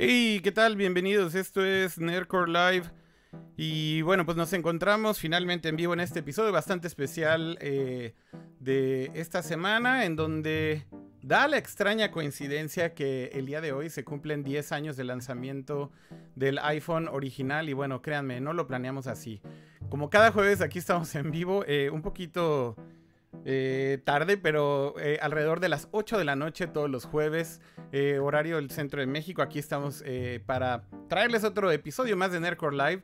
Hey, ¿qué tal? Bienvenidos. Esto es Nerdcore Live. Y bueno, pues nos encontramos finalmente en vivo en este episodio bastante especial eh, de esta semana, en donde da la extraña coincidencia que el día de hoy se cumplen 10 años de lanzamiento del iPhone original. Y bueno, créanme, no lo planeamos así. Como cada jueves aquí estamos en vivo, eh, un poquito eh, tarde, pero eh, alrededor de las 8 de la noche todos los jueves, eh, horario del centro de México. Aquí estamos para traerles otro episodio más de Nerdcore Live.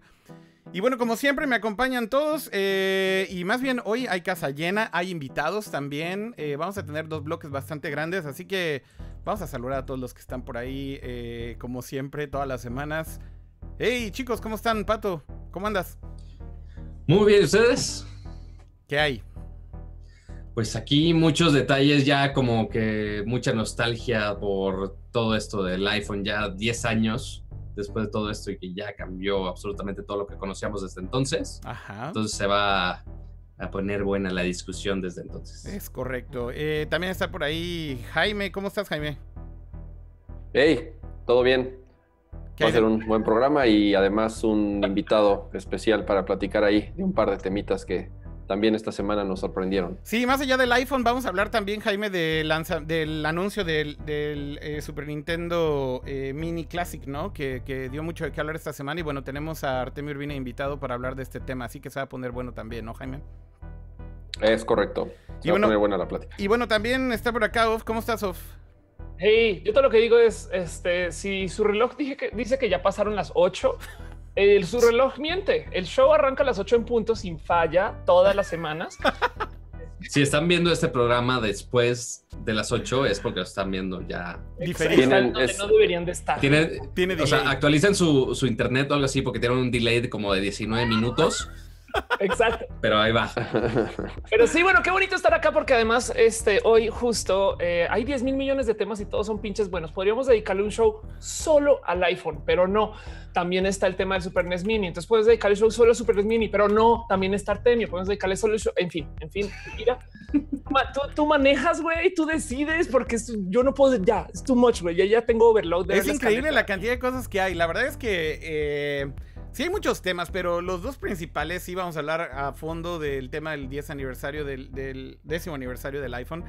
Y bueno, como siempre me acompañan todos y más bien hoy hay casa llena, hay invitados también. vamos a tener dos bloques bastante grandes, así que vamos a saludar a todos los que están por ahí, como siempre, todas las semanas. Hey chicos, ¿cómo están, Pato? ¿Cómo andas? Muy bien, ¿ustedes? ¿Qué hay? Pues aquí muchos detalles, ya como que mucha nostalgia por todo esto del iPhone, ya 10 años después de todo esto y que ya cambió absolutamente todo lo que conocíamos desde entonces. Ajá. Entonces se va a poner buena la discusión desde entonces. Es correcto. Eh, también está por ahí Jaime. ¿Cómo estás, Jaime? Hey, ¿todo bien? ¿Qué Va a ser un buen programa y además un invitado especial para platicar ahí de un par de temitas que también esta semana nos sorprendieron. Sí, más allá del iPhone, vamos a hablar también, Jaime, de lanza- del anuncio del, del, eh, Super Nintendo eh, Mini Classic, ¿no? Que, que dio mucho de qué hablar esta semana. Y bueno, tenemos a Artemio Urbina invitado para hablar de este tema, así que se va a poner bueno también, ¿no, Jaime? Es correcto. Se Y va bueno- a poner buena la plática. Y bueno, también está por acá, Of. ¿Cómo estás, Of? Hey, yo todo lo que digo es, este, si su reloj dije que, dice que ya pasaron las 8, el, su reloj miente. El show arranca a las 8 en punto sin falla todas las semanas. Si están viendo este programa después de las 8 es porque lo están viendo ya. Tienen- donde es- no deberían de estar. Tiene, Tiene o sea, delay. actualicen su, su internet o algo así porque tienen un delay de como de 19 minutos, Exacto. pero ahí va. Pero sí, bueno, qué bonito estar acá porque además este, hoy justo eh, hay 10 mil millones de temas y todos son pinches buenos. Podríamos dedicarle un show solo al iPhone, pero no. También está el tema del Super NES Mini. Entonces puedes dedicarle el show solo al Super NES Mini, pero no. También está Artemio. Podemos dedicarle solo el show. En fin, en fin, mira. Tú, tú manejas, güey, tú decides porque es- yo no puedo. Ya, es too much, güey. Ya, ya tengo overload. de Es increíble escaleta. la cantidad de cosas que hay. La verdad es que eh, sí hay muchos temas, pero los dos principales sí vamos a hablar a fondo del tema del 10 aniversario del, del décimo aniversario del iPhone.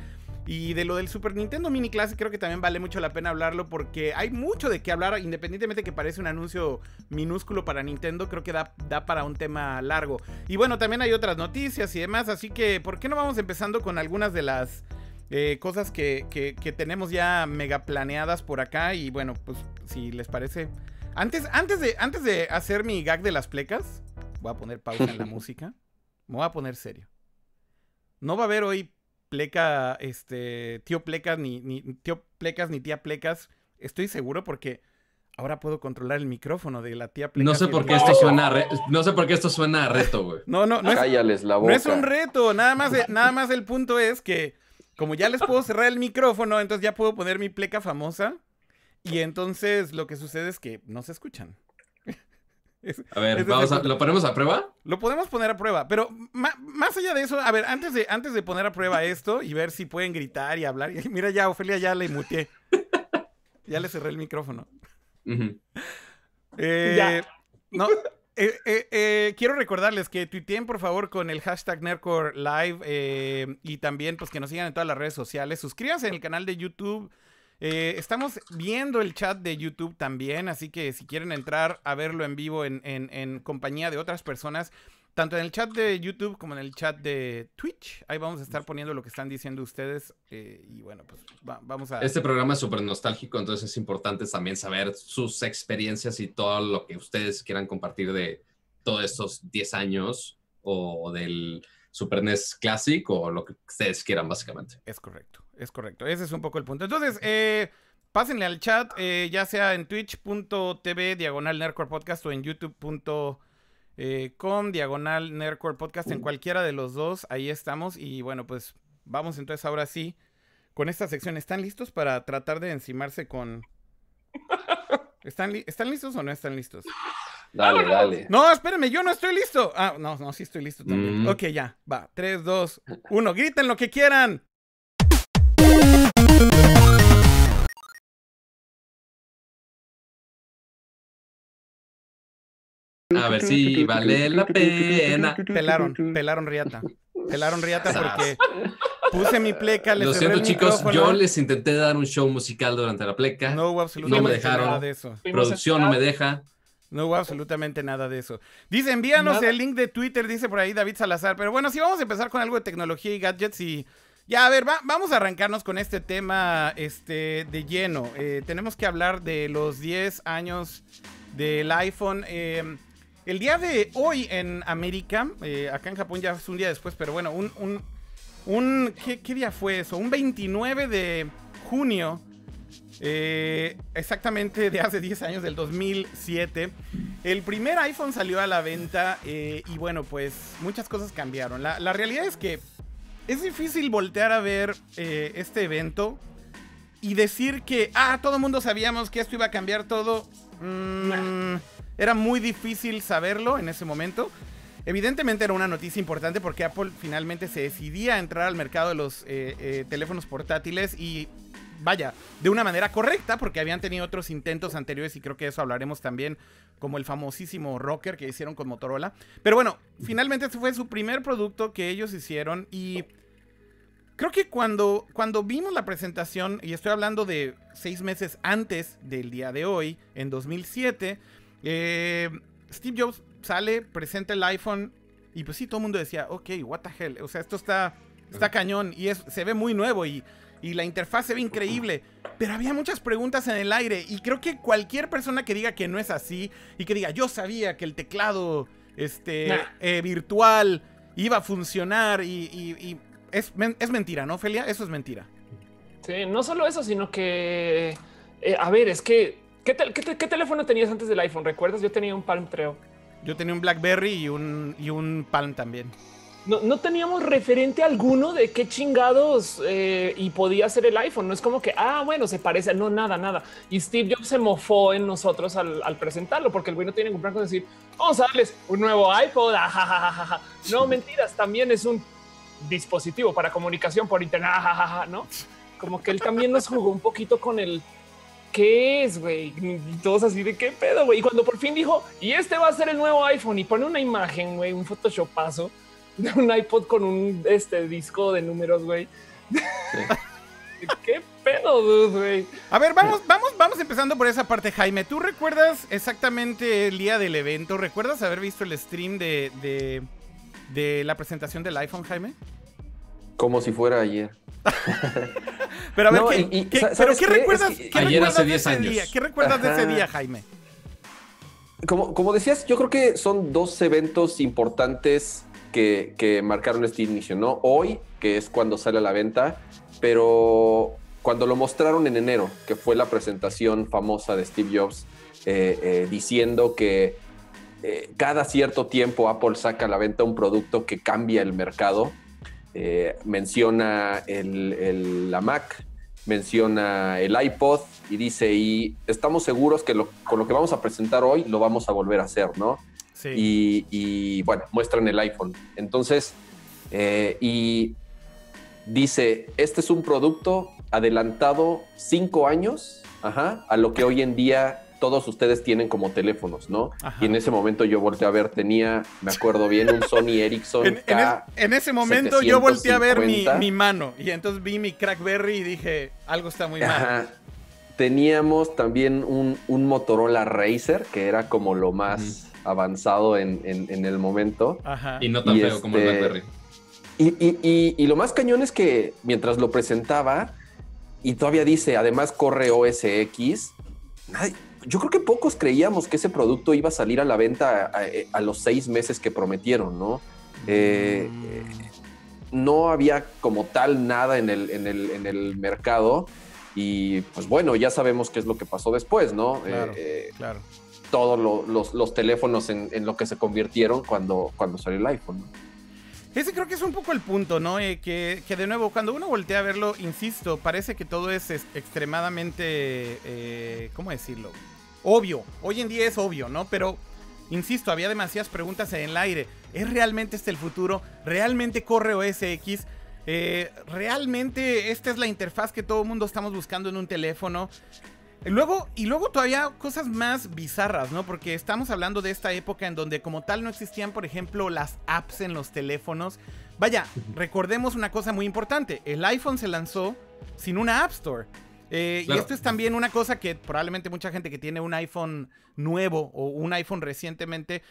Y de lo del Super Nintendo Mini Classic creo que también vale mucho la pena hablarlo porque hay mucho de qué hablar, independientemente que parece un anuncio minúsculo para Nintendo, creo que da, da para un tema largo. Y bueno, también hay otras noticias y demás, así que ¿por qué no vamos empezando con algunas de las eh, cosas que, que- que tenemos ya mega planeadas por acá? Y bueno, pues si les parece... Antes, antes, de, antes de hacer mi gag de las plecas, voy a poner pausa en la música. Me voy a poner serio. No va a haber hoy pleca, este, tío plecas, ni, ni tío plecas, ni tía plecas. Estoy seguro porque ahora puedo controlar el micrófono de la tía plecas. No sé por qué esto suena a re- no sé por qué esto suena a reto, güey. No, no, no es, Cállales la no boca. es un reto. Nada más, nada más el punto es que como ya les puedo cerrar el micrófono, entonces ya puedo poner mi pleca famosa. Y entonces lo que sucede es que no se escuchan. Es- A ver, es vamos a-. ¿lo ponemos a prueba? Lo podemos poner a prueba, pero más allá de eso, a ver, antes de, antes de poner a prueba esto y ver si pueden gritar y hablar, mira ya, Ofelia ya le muteé. Ya le cerré el micrófono. Eh, Ya. No, eh, eh, eh, quiero recordarles que tuiteen por favor con el hashtag Nerdcore Live eh, y también pues que nos sigan en todas las redes sociales. Suscríbanse en el canal de YouTube. Eh, estamos viendo el chat de YouTube también, así que si quieren entrar a verlo en vivo en, en- en compañía de otras personas, tanto en el chat de YouTube como en el chat de Twitch, ahí vamos a estar poniendo lo que están diciendo ustedes. eh, y bueno, pues va- vamos a... Este programa es súper nostálgico, entonces es importante también saber sus experiencias y todo lo que ustedes quieran compartir de todos estos 10 años o del Super NES Classic o lo que ustedes quieran, básicamente. Es correcto, es correcto. Ese es un poco el punto. Entonces, eh, pásenle al chat, eh, ya sea en twitch.tv diagonal Nerdcore Podcast o en youtube.com diagonal Nerdcore Podcast, en cualquiera de los dos, ahí estamos. Y bueno, pues vamos entonces ahora sí con esta sección. ¿Están listos para tratar de encimarse con ¿Están, li- ¿Están listos o no están listos? Dale, dale. No, espérenme, yo no estoy listo. Ah, no, no, sí estoy listo también. Mm. Ok, ya, va. 3, 2, 1. Griten lo que quieran. A ver si vale la pena. Pelaron, pelaron riata. Pelaron riata porque puse mi pleca, les Lo siento, el chicos. Yo les intenté dar un show musical durante la pleca. No hubo absolutamente dejaron. nada de eso. Producción no me deja. No hubo absolutamente nada de eso. Dice, envíanos Nada. el link de Twitter, dice por ahí David Salazar. Pero bueno, sí, vamos a empezar con algo de tecnología y gadgets y... Ya, a ver, va- vamos a arrancarnos con este tema este, de lleno. Eh, tenemos que hablar de los 10 años del iPhone. Eh, el día de hoy en América, eh, acá en Japón ya es un día después, pero bueno, un... un, ¿qué, día fue eso? Un 29 de junio eh, exactamente de hace 10 años, del 2007. El primer iPhone salió a la venta eh, y bueno, pues muchas cosas cambiaron. La, realidad es que es difícil voltear a ver este evento y decir que, ah, todo el mundo sabíamos que esto iba a cambiar todo. Mm, era muy difícil saberlo en ese momento. Evidentemente era una noticia importante porque Apple finalmente se decidía a entrar al mercado de los eh, eh, teléfonos portátiles y vaya, de una manera correcta, porque habían tenido otros intentos anteriores y creo que eso hablaremos también, como el famosísimo Rocker que hicieron con Motorola. Pero bueno, finalmente este fue su primer producto que ellos hicieron y creo que cuando, cuando vimos la presentación, y estoy hablando de seis meses antes del día de hoy, en 2007, eh, Steve Jobs sale, presenta el iPhone y pues sí, todo el mundo decía, ok, what the hell, o sea, esto está, está cañón y es, se ve muy nuevo y y la interfaz se ve increíble. Pero había muchas preguntas en el aire y creo que cualquier persona que diga que no es así y que diga yo sabía que el teclado este, Nah. eh, virtual iba a funcionar y, y- y es, men- es mentira, ¿no, Felia? Eso es mentira. Sí, no solo eso, sino que, eh, a ver, es que, ¿qué, te- qué teléfono tenías antes del iPhone? ¿Recuerdas? Yo tenía un Palm Treo. Yo tenía un BlackBerry y un, y un Palm también. No, no teníamos referente alguno de qué chingados eh, y podía ser el iPhone. No es como que, ah, bueno, se parece. No, nada, nada. Y Steve Jobs se mofó en nosotros al, al presentarlo, porque el güey no tiene ningún plan con decir, vamos a darles un nuevo iPod. ajajajaja". No, mentiras, también es un dispositivo para comunicación por internet. ajajaja, ¿no? Como que él también nos jugó un poquito con el ¿qué es, güey? Todos así de qué pedo, güey. Y cuando por fin dijo, y este va a ser el nuevo iPhone, y pone una imagen, güey, un photoshopazo de un iPod con un este disco de números, güey. ¿Qué pedo, güey? A ver, vamos, vamos, vamos empezando por esa parte, Jaime. ¿Tú recuerdas exactamente el día del evento? ¿Recuerdas haber visto el stream de, de, de la presentación del iPhone, Jaime? Como si fuera ayer. Pero a ver, No, ¿qué, y- y, qué- sa- pero ¿sabes ¿qué qué? recuerdas, Es que qué ayer recuerdas hace de 10 ese años. día? ¿Qué recuerdas de ese día, Jaime? Como, como decías, yo creo que son dos eventos importantes que, que marcaron este inicio, ¿no? Hoy, que es cuando sale a la venta, pero cuando lo mostraron en enero, que fue la presentación famosa de Steve Jobs, eh, eh, diciendo que eh, cada cierto tiempo Apple saca a la venta un producto que cambia el mercado. Eh, menciona el- el- la Mac, menciona el iPod y dice, y estamos seguros que lo- con lo que vamos a presentar hoy lo vamos a volver a hacer, ¿no? Sí. Y, y, bueno, muestran el iPhone. Entonces, eh, y dice, este es un producto adelantado cinco años ajá, a lo que hoy en día todos ustedes tienen como teléfonos, ¿no? Ajá. Y en ese momento yo volteé a ver, tenía, me acuerdo bien, un Sony Ericsson En, en K. es- en ese momento yo volteé a ver mi, 750. mi mano y entonces vi mi Crackberry y dije, algo está muy mal. Ajá. Teníamos también un, un Motorola Racer, que era como lo más avanzado en, en- en el momento. Ajá. Y no tan Y feo como el este- BlackBerry. Y, y- y- y lo más cañón es que mientras lo presentaba, y todavía dice, además corre OS X, nadie- yo creo que pocos creíamos que ese producto iba a salir a la venta a, a- a los seis meses que prometieron, ¿no? Eh, no había como tal nada en el, en el, en el mercado. Y pues bueno, ya sabemos qué es lo que pasó después, ¿no? Claro. Eh, eh, Claro. todos lo- los, los teléfonos en, en lo que se convirtieron cuando, cuando salió el iPhone. ¿no? Ese creo que es un poco el punto, ¿no? Eh, que, que de nuevo, cuando uno voltea a verlo, insisto, parece que todo es, es extremadamente, eh, ¿cómo decirlo? Obvio, hoy en día es obvio, ¿no? Pero, insisto, había demasiadas preguntas en el aire. ¿Es realmente este el futuro? ¿Realmente corre OS X? Eh, ¿Realmente esta es la interfaz que todo el mundo estamos buscando en un teléfono? Luego, y luego todavía cosas más bizarras, ¿no? Porque estamos hablando de esta época en donde como tal no existían, por ejemplo, las apps en los teléfonos. Vaya, recordemos una cosa muy importante. El iPhone se lanzó sin una App Store. Eh, y esto es también una cosa que probablemente mucha gente que tiene un iPhone nuevo o un iPhone recientemente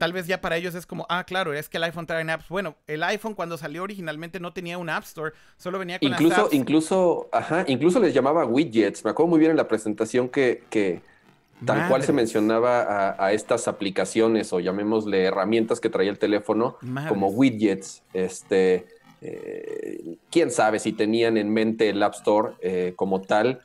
tal vez ya para ellos es como, ah, claro, es que el iPhone trae apps. Bueno, el iPhone cuando salió originalmente no tenía un App Store, solo venía con incluso, las apps. Incluso, ajá, incluso les llamaba widgets. Me acuerdo muy bien en la presentación que, que tal cual se mencionaba a, estas aplicaciones o llamémosle herramientas que traía el teléfono como widgets. Este, eh, quién sabe si tenían en mente el App Store eh, como tal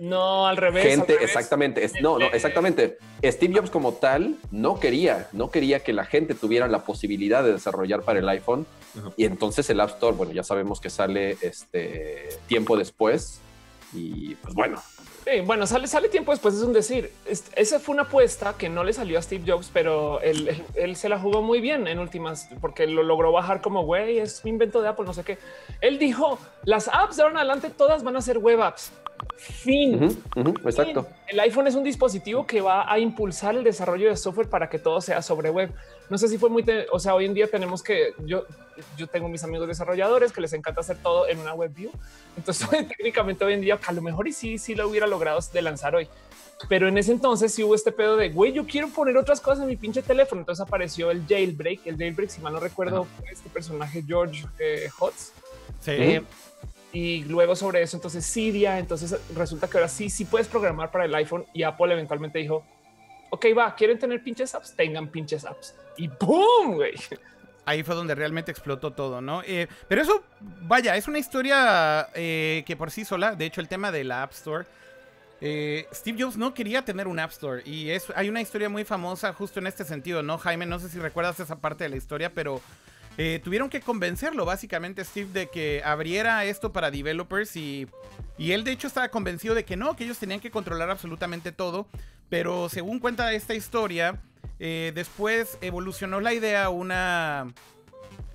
no, al revés. Gente, exactamente. no, no, exactamente. Steve Jobs como tal no quería, no quería que la gente tuviera la posibilidad de desarrollar para el iPhone. Y entonces el App Store, bueno, ya sabemos que sale este tiempo después. Y pues bueno. Sí, bueno, sale, sale tiempo después, es un decir. esa fue una apuesta que no le salió a Steve Jobs, pero él, él, se la jugó muy bien en últimas, porque lo logró bajar como güey, es un invento de Apple, no sé qué. Él dijo: las apps de ahora en adelante todas van a ser web apps. Fin. exacto. El iPhone es un dispositivo que va a impulsar el desarrollo de software para que todo sea sobre web. No sé si fue muy, o sea, hoy en día tenemos que yo, yo tengo mis amigos desarrolladores que les encanta hacer todo en una web view. Entonces, técnicamente hoy en día, a lo mejor y sí, sí lo hubiera logrado de lanzar hoy. Pero en ese entonces sí hubo este pedo de güey, yo quiero poner otras cosas en mi pinche teléfono. Entonces apareció el jailbreak. El jailbreak, si mal no recuerdo, este personaje George eh, Hotz. Sí. Eh, y luego sobre eso, entonces Cydia, entonces resulta que ahora sí, sí puedes programar para el iPhone y Apple eventualmente dijo, ok, va, quieren tener pinches apps, tengan pinches apps. Y ¡boom! Güey. Ahí fue donde realmente explotó todo, ¿no? Eh, pero eso, vaya, es una historia eh, que por sí sola, de hecho el tema de la App Store, eh, Steve Jobs no quería tener un App Store y es, hay una historia muy famosa justo en este sentido, ¿no? Jaime, no sé si recuerdas esa parte de la historia, pero eh, tuvieron que convencerlo básicamente Steve de que abriera esto para developers y, y él de hecho estaba convencido de que no, que ellos tenían que controlar absolutamente todo, pero según cuenta esta historia, eh, después evolucionó la idea a una,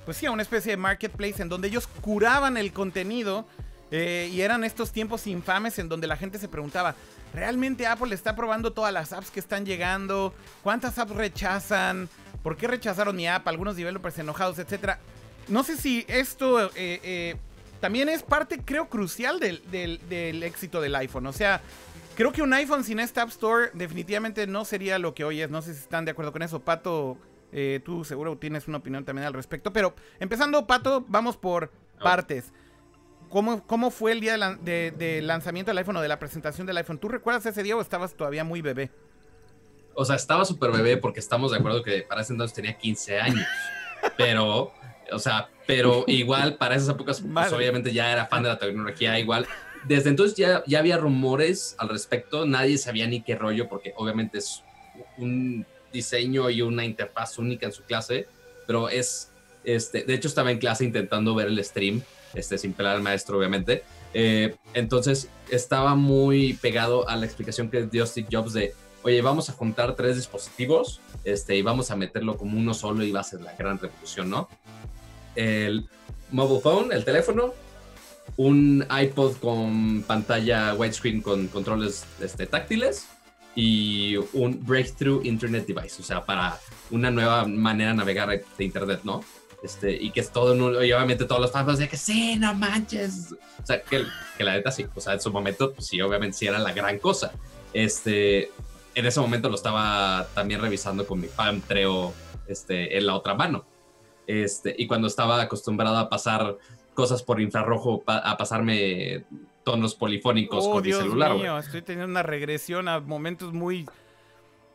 pues sí, a una especie de marketplace en donde ellos curaban el contenido eh, y eran estos tiempos infames en donde la gente se preguntaba, ¿realmente Apple está probando todas las apps que están llegando? ¿Cuántas apps rechazan? ¿Por qué rechazaron mi app? Algunos developers enojados, etcétera. No sé si esto eh, eh, también es parte, creo, crucial del, éxito del iPhone. O sea, creo que un iPhone sin esta App Store definitivamente no sería lo que hoy es. No sé si están de acuerdo con eso. Pato, eh, tú seguro tienes una opinión también al respecto. Pero empezando, Pato, vamos por partes. ¿Cómo, ¿Cómo, fue el día de, lanzamiento del iPhone o de la presentación del iPhone? ¿Tú recuerdas ese día o estabas todavía muy bebé? o sea, estaba súper bebé porque estamos de acuerdo que para ese entonces tenía 15 años, pero, o sea, pero igual para esas épocas, pues, obviamente ya era fan de la tecnología, igual. Desde entonces ya, ya había rumores al respecto, nadie sabía ni qué rollo, porque obviamente es un diseño y una interfaz única en su clase, pero es, este, de hecho estaba en clase intentando ver el stream, este, sin pelar al maestro, obviamente. Eh, entonces estaba muy pegado a la explicación que dio Steve Jobs de oye, vamos a juntar tres dispositivos este, y vamos a meterlo como uno solo y va a ser la gran revolución, ¿no? El mobile phone, el teléfono, un iPod con pantalla widescreen con controles este, táctiles y un breakthrough internet device, o sea, para una nueva manera de navegar de internet, ¿no? Este, y que es todo, y obviamente todos los fans de que sí, no manches. O sea, que, que la neta sí, o sea, en su momento, pues sí, obviamente sí era la gran cosa. Este, en ese momento lo estaba también revisando con mi Palm Treo este, en la otra mano. Este, y cuando estaba acostumbrado a pasar cosas por infrarrojo, a pasarme tonos polifónicos oh, con mi celular. Mío, estoy teniendo una regresión a momentos muy,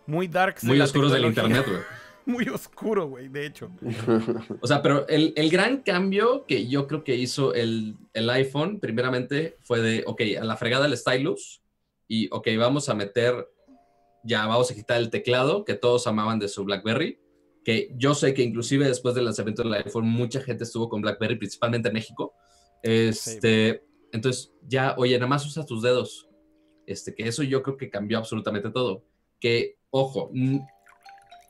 muy darks. Muy oscuros del internet, güey. muy oscuro, güey, de hecho. o sea, pero el, el, gran cambio que yo creo que hizo el, el, iPhone, primeramente, fue de, ok, a la fregada el stylus y, ok, vamos a meter ya vamos a quitar el teclado que todos amaban de su BlackBerry, que yo sé que inclusive después del lanzamiento del iPhone mucha gente estuvo con BlackBerry, principalmente en México. Este, Entonces ya, oye, nada más usa tus dedos. Este, que eso yo creo que cambió absolutamente todo. que, ojo,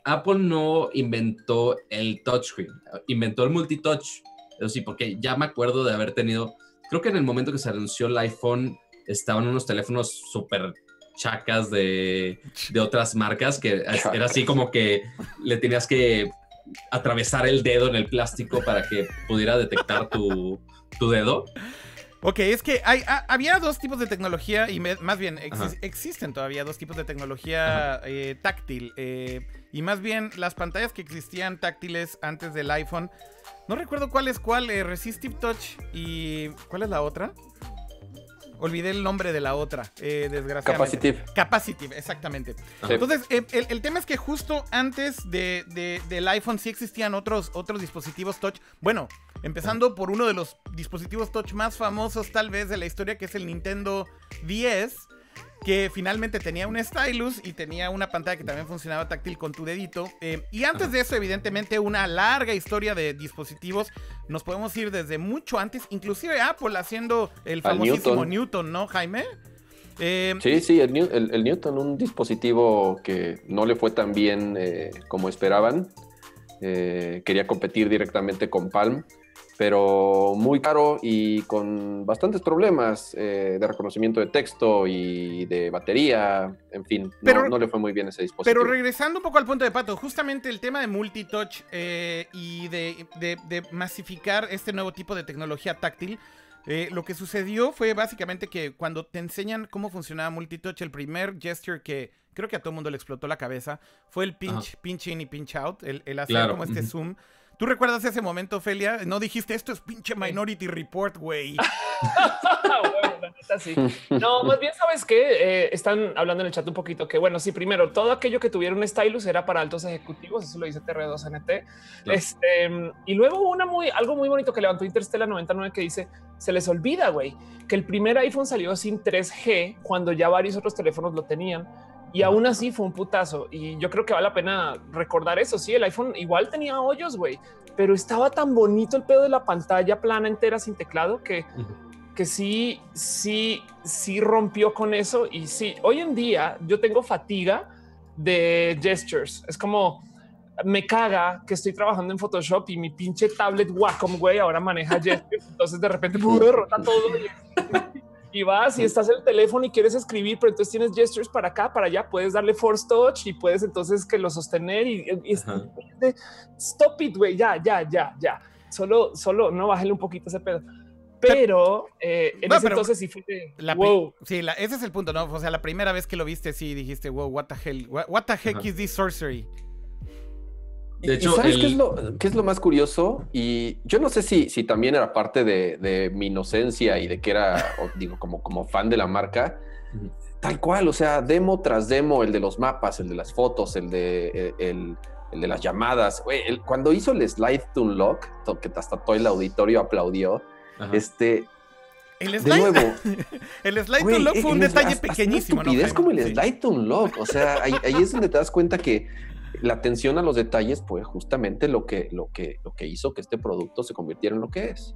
Apple no inventó el touchscreen, inventó el multitouch. Eso sí, porque ya me acuerdo de haber tenido, creo que en el momento que se anunció el iPhone, estaban unos teléfonos súper chacas de, de otras marcas que era así como que le tenías que atravesar el dedo en el plástico para que pudiera detectar tu, tu dedo. Ok, es que hay, ha- había dos tipos de tecnología y me- más bien existen todavía dos tipos de tecnología eh, táctil. eh, y más bien las pantallas que existían táctiles antes del iPhone. No recuerdo cuál es cuál, eh, Resistive Touch y... ¿Cuál es la otra? Olvidé el nombre de la otra, eh, desgraciadamente. Capacitive. Capacitive, exactamente. Sí. Entonces, eh, el, el tema es que justo antes de, de- del iPhone sí existían otros, otros dispositivos touch. Bueno, empezando por uno de los dispositivos touch más famosos tal vez de la historia, que es el Nintendo 10, que finalmente tenía un stylus y tenía una pantalla que también funcionaba táctil con tu dedito. Eh, y antes de eso, evidentemente, una larga historia de dispositivos. Nos podemos ir desde mucho antes, inclusive Apple haciendo el famosísimo Newton. Newton, ¿no, Jaime? Eh, Sí, sí, el, New- el- el Newton, un dispositivo que no le fue tan bien eh, como esperaban. Quería competir directamente con Palm, pero muy caro y con bastantes problemas eh, de reconocimiento de texto y de batería. En fin, no, Pero- no le fue muy bien ese dispositivo. Pero regresando un poco al punto de Pato, justamente el tema de multitouch eh, y de, de- de masificar este nuevo tipo de tecnología táctil, eh, lo que sucedió fue básicamente que cuando te enseñan cómo funcionaba multitouch, el primer gesture que creo que a todo el mundo le explotó la cabeza fue el pinch, pinch in y pinch out, el, el hacer Claro, como este zoom. ¿Tú recuerdas ese momento, Felia? No dijiste esto es pinche Minority Report, güey. Bueno, la neta sí. No, más bien, ¿sabes qué? Eh, están hablando en el chat un poquito que, bueno, sí, primero, todo aquello que tuviera un stylus era para altos ejecutivos, eso lo dice TR2NT. Este, y luego una muy, algo muy bonito que levantó Interstellar 99 que dice, se les olvida, güey, que el primer iPhone salió sin 3G cuando ya varios otros teléfonos lo tenían. Y aún así fue un putazo. Y yo creo que vale la pena recordar eso. Sí, el iPhone igual tenía hoyos, güey, pero estaba tan bonito el pedo de la pantalla plana entera sin teclado que que sí, sí, sí rompió con eso. Y sí, hoy en día yo tengo fatiga de gestures. Es como me caga que estoy trabajando en Photoshop y mi pinche tablet Wacom, güey, ahora maneja gestures. Entonces de repente rota todo. Y, y vas y estás en el teléfono y quieres escribir, pero entonces tienes gestures para acá, para allá. Puedes darle force touch y puedes entonces que lo sostener y, y stop it, güey, ya, ya, ya, ya. Solo, solo, no bájale un poquito ese pedo. Pero eh, en No, ese pero entonces sí fue de, La wow. Sí, la- ese es el punto, ¿no? O sea, la primera vez que lo viste, sí dijiste, wow, what the hell, what, what the heck Ajá. is this sorcery? Y- De y hecho, ¿sabes el- qué, es lo, qué es lo más curioso? Y yo no sé si, si también era parte de, de mi inocencia y de que era, digo, como, como fan de la marca. Tal cual, o sea, demo tras demo, el de los mapas, el de las fotos, el de, el, el de las llamadas. El- cuando hizo el slide to unlock, to- que hasta todo el auditorio aplaudió, Ajá. este, El de slide, nuevo, el slide Güey, to lock el- fue un el- detalle hasta- hasta pequeñísimo, Una ¿no? como el Sí. slide to unlock. O sea, ahí, ahí es donde te das cuenta que la atención a los detalles fue justamente lo que, lo que, lo que hizo que este producto se convirtiera en lo que es.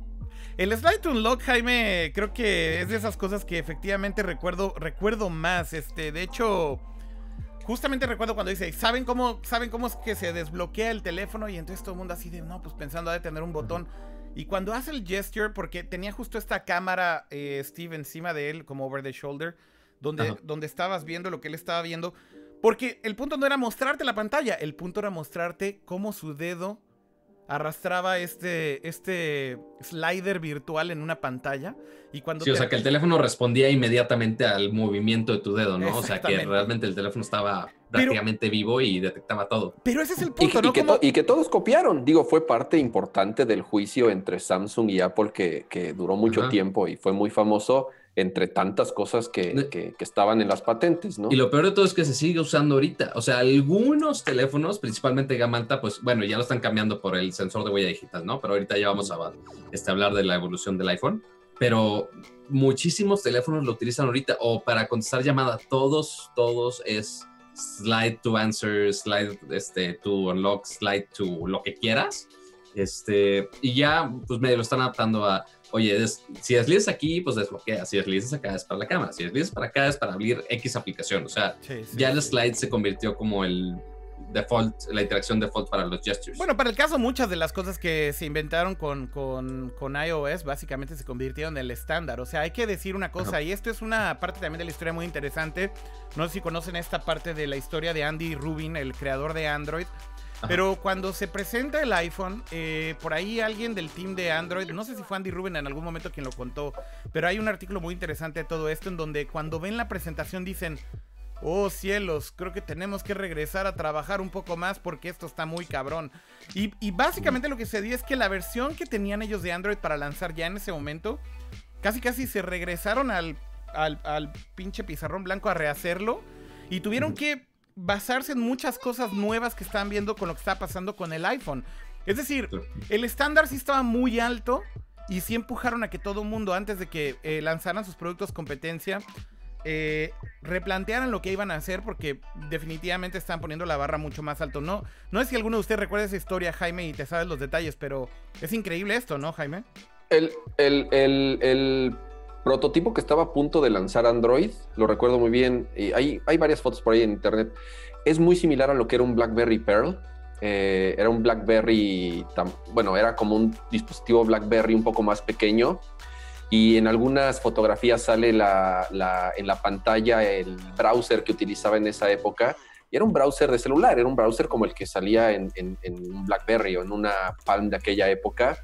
El slide to unlock, Jaime, creo que es de esas cosas que efectivamente recuerdo, recuerdo más. Este, de hecho, justamente recuerdo cuando dice, ¿saben cómo, ¿saben cómo es que se desbloquea el teléfono? Y entonces todo el mundo así de, no, pues pensando de tener un botón. Y cuando hace el gesture, porque tenía justo esta cámara, eh, Steve, encima de él, como over the shoulder, donde, Ajá. donde estabas viendo lo que él estaba viendo. Porque el punto no era mostrarte la pantalla, el punto era mostrarte cómo su dedo arrastraba este, este slider virtual en una pantalla. Y cuando Sí, o sea, que el teléfono respondía inmediatamente al movimiento de tu dedo, ¿no? O sea, que realmente el teléfono estaba prácticamente vivo y detectaba todo. Pero ese es el Y, punto, y ¿no? que Como- to- y que todos copiaron. Digo, fue parte importante del juicio entre Samsung y Apple que, que duró mucho Ajá. tiempo y fue muy famoso entre tantas cosas que, que- que estaban en las patentes, ¿no? Y lo peor de todo es que se sigue usando ahorita. O sea, algunos teléfonos, principalmente gama alta, pues bueno, ya lo están cambiando por el sensor de huella digital, ¿no? Pero ahorita ya vamos a este, hablar de la evolución del iPhone. Pero muchísimos teléfonos lo utilizan ahorita o para contestar llamadas. Todos, todos es slide to answer, slide este, to unlock, slide to lo que quieras. Este, y ya, pues medio lo están adaptando a oye, si deslizas aquí, pues desbloquea. Si deslizas acá es para la cámara. Si deslizas para acá es para abrir X aplicación. O sea, ya el slide se convirtió como el default, la interacción default para los gestures. Bueno, para el caso, muchas de las cosas que se inventaron con, con, con iOS básicamente se convirtieron en el estándar. O sea, hay que decir una cosa, y esto es una parte también de la historia muy interesante. No sé si conocen esta parte de la historia de Andy Rubin, el creador de Android. Pero cuando se presenta el iPhone, eh, por ahí alguien del team de Android, no sé si fue Andy Rubin en algún momento quien lo contó, pero hay un artículo muy interesante de todo esto en donde cuando ven la presentación dicen, oh cielos, creo que tenemos que regresar a trabajar un poco más porque esto está muy cabrón. Y, básicamente lo que se dio es que la versión que tenían ellos de Android para lanzar ya en ese momento, casi casi se regresaron al, al, al pinche pizarrón blanco a rehacerlo y tuvieron que basarse en muchas cosas nuevas que están viendo con lo que está pasando con el iPhone. Es decir, el estándar sí estaba muy alto y sí empujaron a que todo el mundo, antes de que eh, lanzaran sus productos competencia, eh, replantearan lo que iban a hacer porque definitivamente están poniendo la barra mucho más alto. No, no es si alguno de ustedes recuerda esa historia, Jaime, y te sabes los detalles, pero es increíble esto, ¿no, Jaime? El, el, el, el prototipo que estaba a punto de lanzar Android, lo recuerdo muy bien, hay, varias fotos por ahí en internet, es muy similar a lo que era un BlackBerry Pearl. Eh, era un BlackBerry, bueno, era como un dispositivo BlackBerry un poco más pequeño. Y en algunas fotografías sale la, en la pantalla el browser que utilizaba en esa época. Y era un browser de celular, era un browser como el que salía en un BlackBerry o en una Palm de aquella época.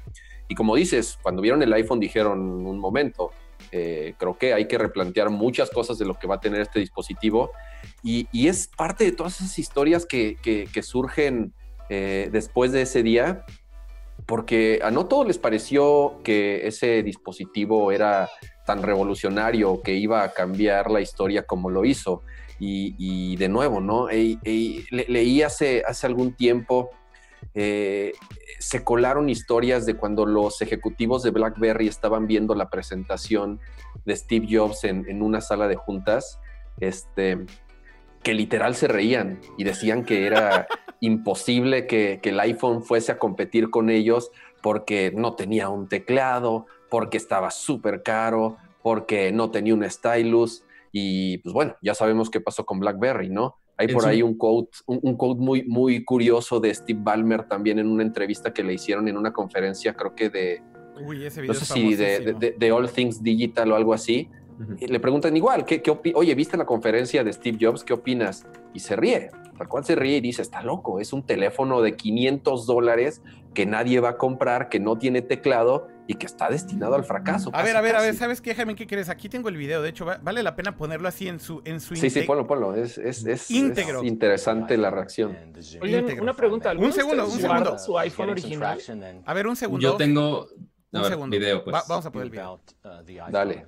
Y como dices, cuando vieron el iPhone dijeron, un momento, eh, creo que hay que replantear muchas cosas de lo que va a tener este dispositivo y, es parte de todas esas historias que, surgen eh, después de ese día, porque a no todos les pareció que ese dispositivo era tan revolucionario que iba a cambiar la historia como lo hizo. Y, de nuevo, ¿no? leí hace, hace algún tiempo eh, se colaron historias de cuando los ejecutivos de BlackBerry estaban viendo la presentación de Steve Jobs en, una sala de juntas, este, que literal se reían y decían que era imposible que, que el iPhone fuese a competir con ellos porque no tenía un teclado, porque estaba súper caro, porque no tenía un stylus. Y pues bueno, ya sabemos qué pasó con BlackBerry, ¿no? Hay por ahí un quote, un, quote muy, muy curioso de Steve Ballmer también en una entrevista que le hicieron en una conferencia, creo que de, Uy, ese video no sé si de, All Things Digital o algo así. y le preguntan igual, ¿qué, qué oye, ¿viste la conferencia de Steve Jobs? ¿Qué opinas? Y se ríe, tal cual se ríe y dice, está loco, es un teléfono de 500 dólares que nadie va a comprar, que no tiene teclado y que está destinado al fracaso. A ver, a ver, a ver, ¿sabes qué, Jaime? ¿Qué crees? Aquí tengo el video, de hecho, vale la pena ponerlo así en su en su Sí, sí, ponlo, ponlo, es, es, es, Íntegro. interesante la reacción. Oye, una pregunta, un segundo, un segundo. su iPhone original? A ver, un segundo. Yo tengo un segundo. video, pues. vamos a poner el video. Uh, Dale.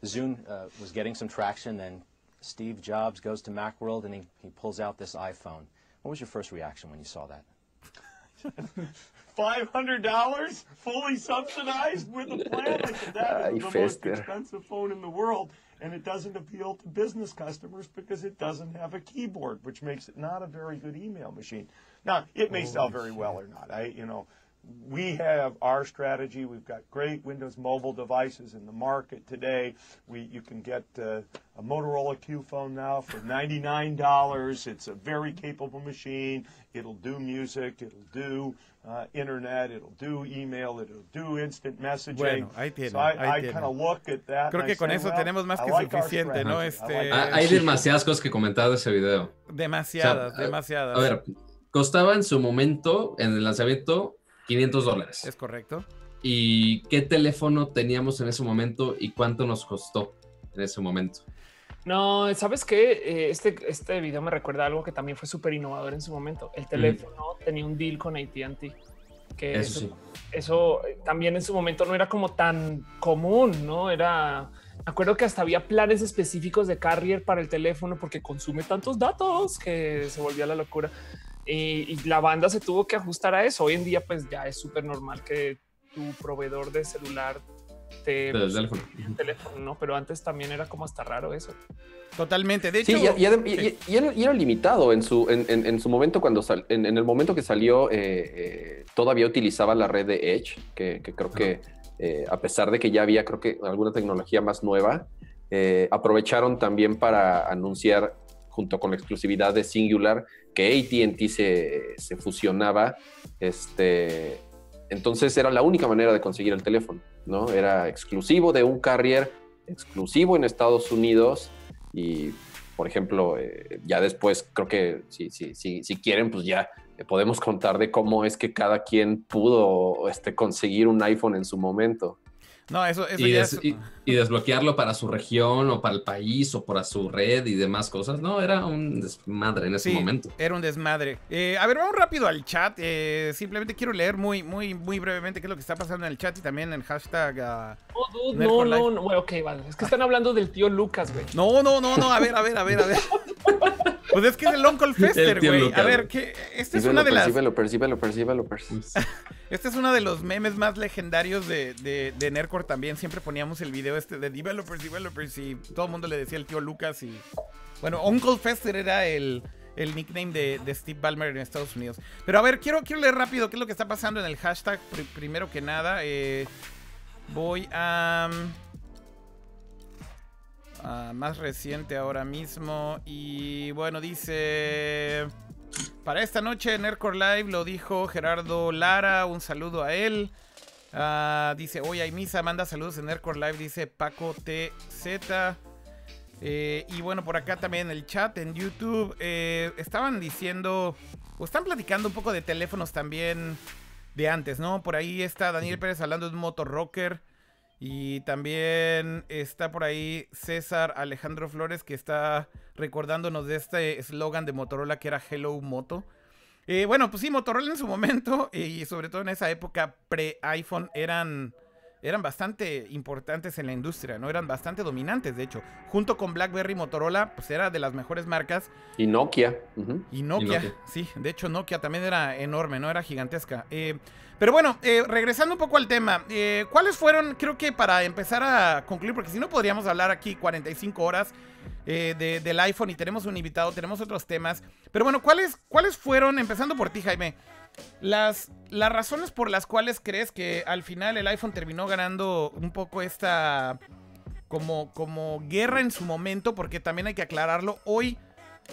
The Zune uh, was getting some traction, and Steve Jobs goes to Macworld and he, he pulls out this iPhone. What was your first reaction when you saw that? $500 fully subsidized with a plan. Said, that is the most expensive phone in the world. And it doesn't appeal to business customers because it doesn't have a keyboard, which makes it not a very good email machine. Now, it may sell very well or not. I, you know, we have our strategy. We've got great Windows mobile devices in the market today. We, you can get uh, a Motorola Q phone now for $99. It's a very capable machine. It'll do music. It'll do uh, internet. It'll do email. It'll do instant messaging. Bueno, ahí tiene. So I, ahí I tiene. kind of look at that. Creo que con say, eso well, tenemos más que like suficiente, ¿no? Este... Like ah, hay demasiadas cosas que comentar de ese video. Demasiadas, o sea, demasiadas. A ver, costaba en su momento, en el lanzamiento, 500 dólares. Es correcto. ¿Y qué teléfono teníamos en ese momento y cuánto nos costó en ese momento? No, ¿sabes qué? Eh, este, este video me recuerda algo que también fue súper innovador en su momento. El teléfono tenía un deal con AT&T. Que eso, sí. eso eh, también en su momento no era como tan común, ¿no? Era... Me acuerdo que hasta había planes específicos de carrier para el teléfono porque consume tantos datos que se volvía la locura. Y, la banda se tuvo que ajustar a eso. Hoy en día, pues ya es súper normal que tu proveedor de celular de, Del teléfono. teléfono, ¿no? Pero antes también era como hasta raro eso. Totalmente. De Sí, hecho, y, y adem- y- y era, y era limitado en su, en, en- en su momento cuando sal- en, en el momento que salió, eh, eh, todavía utilizaba la red de Edge, que, que creo que eh, a pesar de que ya había, creo que alguna tecnología más nueva, eh, aprovecharon también para anunciar, junto con la exclusividad de Singular, que ATT se, se fusionaba. Este, entonces era la única manera de conseguir el teléfono, ¿no? Era exclusivo de un carrier, exclusivo en Estados Unidos y, por ejemplo, eh, ya después creo que si, si, si, si quieren, pues ya eh, podemos contar de cómo es que cada quien pudo este, conseguir un iPhone en su momento. No, eso, eso Y, ya des- es- y- y desbloquearlo para su región o para el país o para su red y demás cosas. No, era un desmadre en ese Sí, momento. Era un desmadre. Eh, a ver, vamos rápido al chat. Eh, simplemente quiero leer muy, muy, muy brevemente qué es lo que está pasando en el chat y también en el hashtag. ah, No, dude, no, no, Live. no, güey, ok, vale. Es que están hablando del tío Lucas, güey. No, no, no, no. A ver, a ver, a ver, a ver. Pues es que es el Uncle Fester, güey. A ver, que esta es una de las. percíbelo, percíbelo, percíbelo, percíbelo. Este es uno de los memes más legendarios de, de, de Nerdcore también. Siempre poníamos el video este de developers, developers y todo el mundo le decía el tío Lucas y... Bueno, Uncle Fester era el, el nickname de, de Steve Ballmer en Estados Unidos. Pero a ver, quiero, quiero leer rápido qué es lo que está pasando en el hashtag. Pri- primero que nada, eh, voy a... a más reciente ahora mismo. Y bueno, dice... Para esta noche en Nerdcore Live lo dijo Gerardo Lara, un saludo a él. Ah, dice, hoy hay misa, manda saludos en Nerdcore Live, dice Paco TZ. Eh, y bueno, por acá también en el chat, en YouTube, eh, estaban diciendo, o están platicando un poco de teléfonos también de antes, ¿no? Por ahí está Daniel Pérez hablando de un Moto Rocker. Y también está por ahí César Alejandro Flores que está recordándonos de este eslogan de Motorola que era Hello Moto. Eh, bueno, pues sí, Motorola en su momento y sobre todo en esa época pre-iPhone eran, eran bastante importantes en la industria, ¿no? Eran bastante dominantes, de hecho. Junto con BlackBerry, Motorola, pues era de las mejores marcas. Y Nokia. Y Nokia, Nokia. sí, de hecho Nokia también era enorme, ¿no? Era gigantesca. Eh, pero bueno, eh, regresando un poco al tema, eh, ¿cuáles fueron, creo que para empezar a concluir, porque si no podríamos hablar aquí 45 horas eh, de- del iPhone y tenemos un invitado, tenemos otros temas, pero bueno, ¿cuáles, cuáles fueron, empezando por ti Jaime, las, las razones por las cuales crees que al final el iPhone terminó ganando un poco esta como, como guerra en su momento, porque también hay que aclararlo, hoy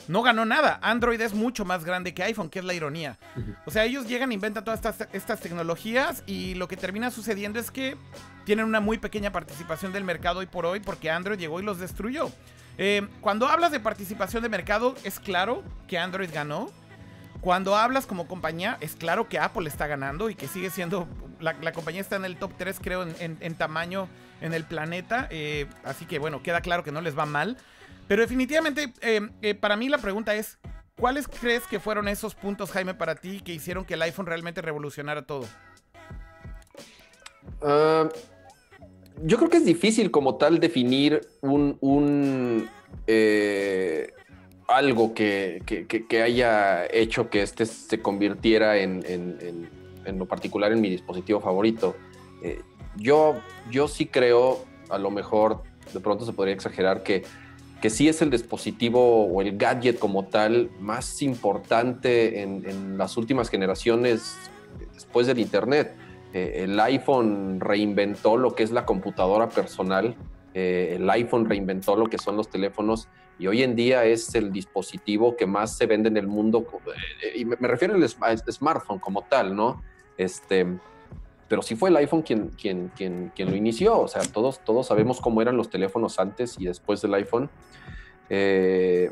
no ganó nada. Android es mucho más grande que iPhone, que es la ironía. O sea, ellos llegan, inventan todas estas, estas tecnologías y lo que termina sucediendo es que tienen una muy pequeña participación del mercado hoy por hoy porque Android llegó y los destruyó. Eh, cuando hablas de participación de mercado, es claro que Android ganó. Cuando hablas como compañía, es claro que Apple está ganando y que sigue siendo. La, la compañía está en el top 3, creo, en, en- en tamaño en el planeta. eh, así que bueno, queda claro que no les va mal. Pero definitivamente, eh, eh, para mí la pregunta es: ¿cuáles crees que fueron esos puntos, Jaime, para ti que hicieron que el iPhone realmente revolucionara todo? Ah, yo creo que es difícil como tal definir un, un, eh, algo que, que- haya hecho que este se convirtiera en, en- en- lo particular en mi dispositivo favorito. Yo, yo sí creo, a lo mejor de pronto se podría exagerar, que, que sí es el dispositivo o el gadget como tal más importante en, las últimas generaciones después del Internet. Eh, el iPhone reinventó lo que es la computadora personal, eh, el iPhone reinventó lo que son los teléfonos y hoy en día es el dispositivo que más se vende en el mundo. eh, y me, refiero al smartphone como tal, ¿no? Este, pero sí fue el iPhone quien, quien, quien, quien lo inició. O sea, todos, todos sabemos cómo eran los teléfonos antes y después del iPhone. Eh,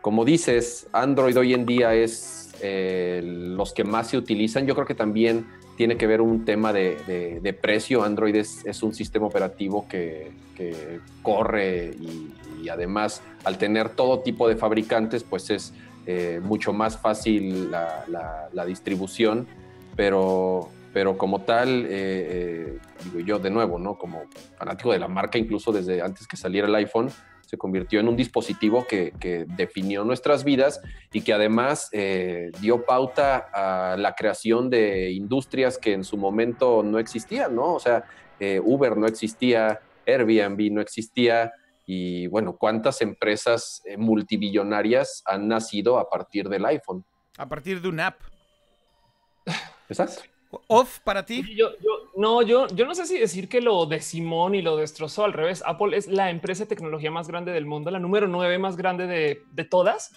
como dices, Android hoy en día es eh, los que más se utilizan. Yo creo que también tiene que ver un tema de, de- precio. Android es, es un sistema operativo que, que corre y, y además al tener todo tipo de fabricantes, pues es eh, mucho más fácil la, la- la distribución. Pero, pero como tal, eh, eh, digo yo de nuevo, ¿no? Como fanático de la marca, incluso desde antes que saliera el iPhone, se convirtió en un dispositivo que, que definió nuestras vidas y que además eh, dio pauta a la creación de industrias que en su momento no existían, ¿no? O sea, eh, Uber no existía, Airbnb no existía, y bueno, ¿cuántas empresas multibillonarias han nacido a partir del iPhone? A partir de una app. Exacto. Off para ti. Yo, no, yo, yo no sé si decir que lo de Simón y lo destrozó al revés. Apple es la empresa de tecnología más grande del mundo, la número nueve más grande de, de todas.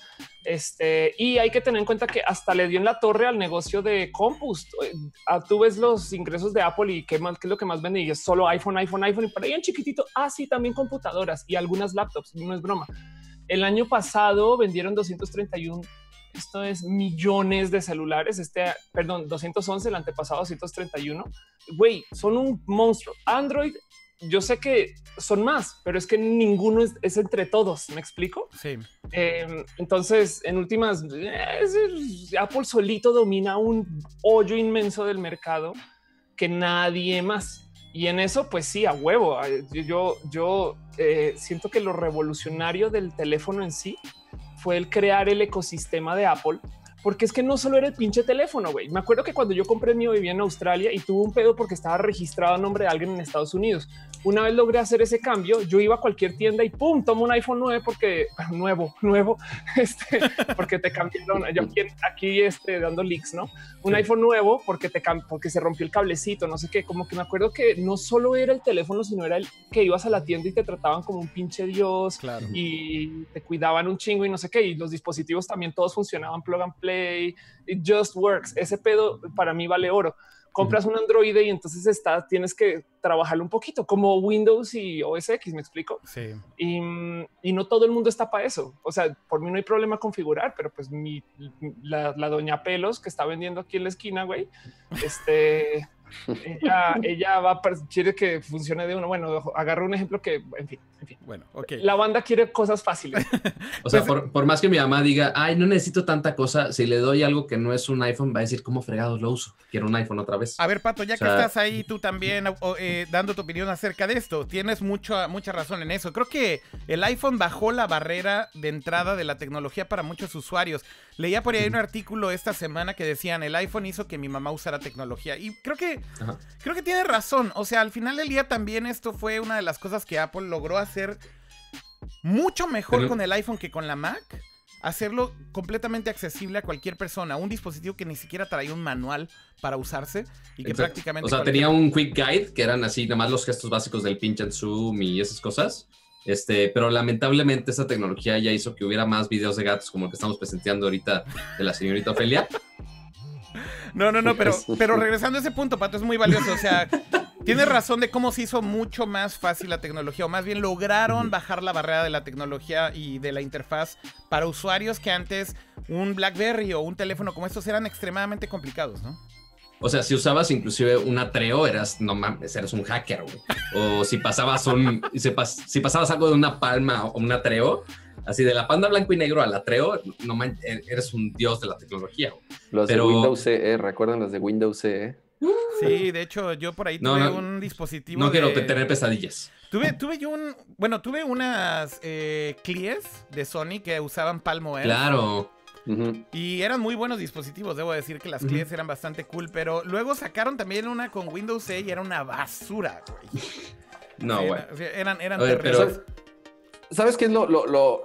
Este, y hay que tener en cuenta que hasta le dio en la torre al negocio de Compus. Eh, ah, tú ves los ingresos de Apple y qué, más, qué es lo que más vende y es solo iPhone, iPhone, iPhone y para ahí en chiquitito. Ah, sí, también computadoras y algunas laptops. No es broma. El año pasado vendieron 231 esto es millones de celulares. Este, perdón, 211, el antepasado 231. Güey, son un monstruo. Android, yo sé que son más, pero es que ninguno es, entre todos. ¿Me explico? Sí. Em, entonces, en últimas, Apple solito domina un hoyo inmenso del mercado que nadie más. Y en eso, pues sí, a huevo. Yo, yo eh, siento que lo revolucionario del teléfono en sí fue el crear el ecosistema de Apple porque es que no solo era el pinche teléfono, güey. Me acuerdo que cuando yo compré el mío vivía en Australia y tuve un pedo porque estaba registrado a nombre de alguien en Estados Unidos. Una vez logré hacer ese cambio, yo iba a cualquier tienda y pum, tomo un iPhone 9 porque nuevo, nuevo, este, porque te cambiaron. Yo aquí, aquí este, dando leaks, no un iPhone nuevo porque te porque se rompió el cablecito, no sé qué. Como que me acuerdo que no solo era el teléfono, sino era el que ibas a la tienda y te trataban como un pinche dios claro. y te cuidaban un chingo y no sé qué. Y los dispositivos también todos funcionaban plug and play. It just works. Ese pedo para mí vale oro compras un Android y entonces está, tienes que trabajarlo un poquito como Windows y OS X, me explico. Sí. Y, y, no todo el mundo está para eso. O sea, por mí no hay problema configurar, pero pues mi, la, la doña Pelos que está vendiendo aquí en la esquina, güey, este ella, ella va, quiere que funcione de uno. Bueno, agarro un ejemplo que, en fin, en fin. Bueno, ok. La banda quiere cosas fáciles. o sea, por, por, más que mi mamá diga, ay, no necesito tanta cosa, si le doy algo que no es un iPhone, va a decir, ¿cómo fregados lo uso? Quiero un iPhone otra vez. A ver, Pato, ya que estás ahí tú también eh, dando tu opinión acerca de esto, tienes mucha, mucha razón en eso. Creo que el iPhone bajó la barrera de entrada de la tecnología para muchos usuarios. Leía por ahí un artículo esta semana que decían, el iPhone hizo que mi mamá usara tecnología. Y creo que, creo que tiene razón. O sea, al final del día también esto fue una de las cosas que Apple logró hacer mucho mejor con el iPhone que con la Mac. Hacerlo completamente accesible a cualquier persona. Un dispositivo que ni siquiera traía un manual para usarse y que prácticamente... O sea, tenía un quick guide que eran así, nada más los gestos básicos del pinch and zoom y esas cosas. Este, pero lamentablemente esa tecnología ya hizo que hubiera más videos de gatos como el que estamos presentando ahorita de la señorita Ofelia. No, no, no, pero, pero regresando a ese punto, Pato, es muy valioso. O sea, tienes razón de cómo se hizo mucho más fácil la tecnología, o más bien lograron bajar la barrera de la tecnología y de la interfaz para usuarios que antes un BlackBerry o un teléfono como estos eran extremadamente complicados, ¿no? O sea, si usabas inclusive un Atreo, eras, no mames, eras un hacker, güey. O si pasabas un, si, pasabas algo de una palma o un Atreo, así de la panda blanco y negro al Atreo, no mames, e-, eres un dios de la tecnología, güey. Los de Windows CE, ¿recuerdan los de Windows CE? Sí, de hecho, yo por ahí tuve un dispositivo. No quiero tener pesadillas. Tuve, tuve yo un. Bueno, tuve unas eh, Clies de Sony que usaban Palmo Claro. Y eran muy buenos dispositivos, debo decir que las clientes eran bastante cool, pero luego sacaron también una con Windows 6 y era una basura, güey. No, güey. eran eran terribles. ¿Sabes qué es lo,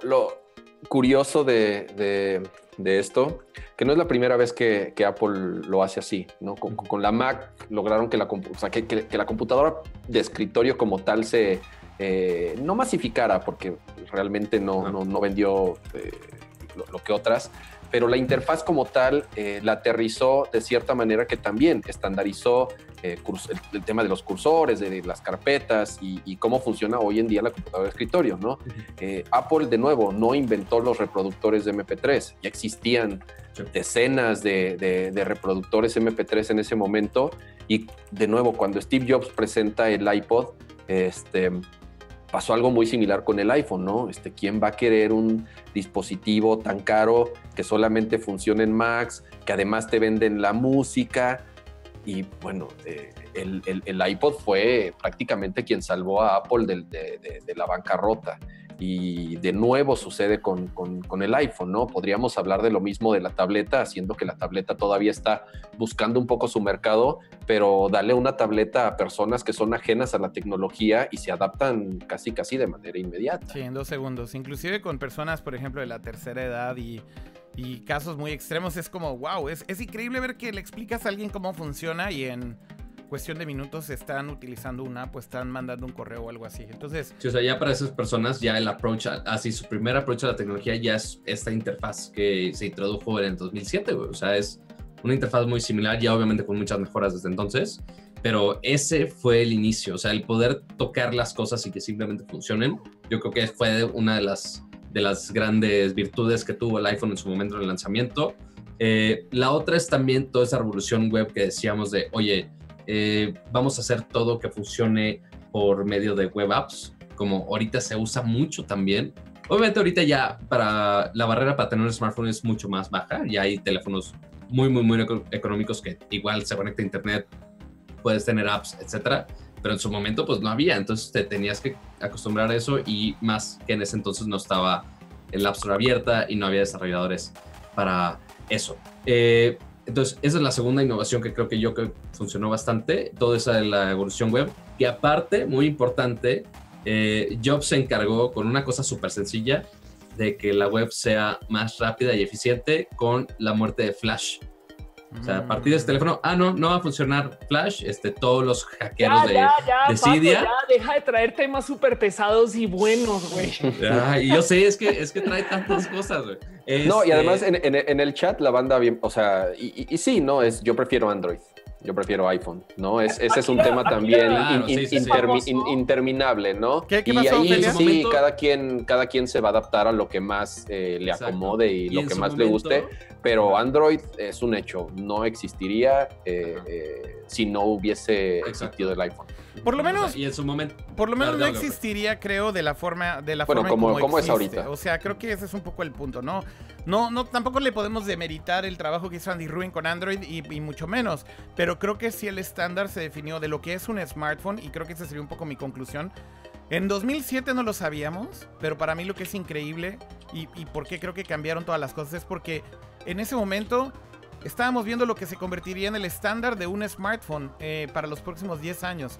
curioso de, esto? Que no es la primera vez que, Apple lo hace así, ¿no? Con, la Mac lograron que la, que, la computadora de escritorio como tal se eh, no masificara, porque realmente no, no, vendió eh, lo, que otras, pero la interfaz como tal eh, la aterrizó de cierta manera que también estandarizó eh, el, tema de los cursores, de, las carpetas y, cómo funciona hoy en día la computadora de escritorio, ¿no? Eh, Apple, de nuevo, no inventó los reproductores de MP3, ya existían decenas de, de, reproductores MP3 en ese momento y de nuevo, cuando Steve Jobs presenta el iPod, este, pasó algo muy similar con el iPhone, ¿no? Este, ¿Quién va a querer un dispositivo tan caro que solamente funcione en Macs, que además te venden la música? Y bueno, eh, el, iPod fue prácticamente quien salvó a Apple de, la bancarrota. Y de nuevo sucede con, el iPhone, ¿no? Podríamos hablar de lo mismo de la tableta, haciendo que la tableta todavía está buscando un poco su mercado, pero dale una tableta a personas que son ajenas a la tecnología y se adaptan casi casi de manera inmediata. Sí, en dos segundos. Inclusive con personas, por ejemplo, de la tercera edad y, casos muy extremos, es como, wow, es, es increíble ver que le explicas a alguien cómo funciona y en cuestión de minutos están utilizando una app o están mandando un correo o algo así. Entonces... Sí, o sea, ya para esas personas ya el approach, así su primer approach a la tecnología ya es esta interfaz que se introdujo en el 2007, O sea, es una interfaz muy similar, ya obviamente con muchas mejoras desde entonces, pero ese fue el inicio, o sea, el poder tocar las cosas y que simplemente funcionen, yo creo que fue una de las, de las grandes virtudes que tuvo el iPhone en su momento en el lanzamiento. Eh, la otra es también toda esa revolución web que decíamos de, oye, eh, vamos a hacer todo que funcione por medio de web apps, como ahorita se usa mucho también. Obviamente ahorita ya para la barrera para tener un smartphone es mucho más baja, ya hay teléfonos muy, muy, muy económicos que igual se conecta a internet, puedes tener apps, etcétera, pero en su momento pues no había, entonces te tenías que acostumbrar a eso y más que en ese entonces no estaba el App Store abierta y no había desarrolladores para eso. Eh, entonces, esa es la segunda innovación que creo que yo que funcionó bastante, toda esa de la evolución web, que aparte, muy importante, eh, Jobs se encargó con una cosa súper sencilla, de que la web sea más rápida y eficiente con la muerte de Flash. O sea, a partir de este teléfono, ah, no, no va a funcionar Flash, este, todos los hackeros de, ya, de Cydia. ya, deja de traer temas súper pesados y buenos, güey. y yo sé, es que, es que trae tantas cosas, güey. No, y además en, en, el chat la banda bien, o sea, y, y, sí, no, es yo prefiero Android. Yo prefiero iPhone, ¿no? Es, ese es un tema también interminable, ¿no? ¿Qué, qué y ahí sí, cada quien, cada quien se va a adaptar a lo que más eh, le acomode y, lo que más le guste, pero Android es un hecho, no existiría eh, eh, si no hubiese existido el iPhone. Por lo menos. Y en su momento. Por lo menos no existiría, creo, de la forma, de la forma como, como es ahorita. O sea, creo que ese es un poco el punto, ¿no? No, no, tampoco le podemos demeritar el trabajo que hizo Andy Rubin con Android y, mucho menos. Pero creo que sí el estándar se definió de lo que es un smartphone, y creo que esa sería un poco mi conclusión. En 2007 no lo sabíamos, pero para mí lo que es increíble y, y por qué creo que cambiaron todas las cosas es porque en ese momento estábamos viendo lo que se convertiría en el estándar de un smartphone eh, para los próximos 10 años.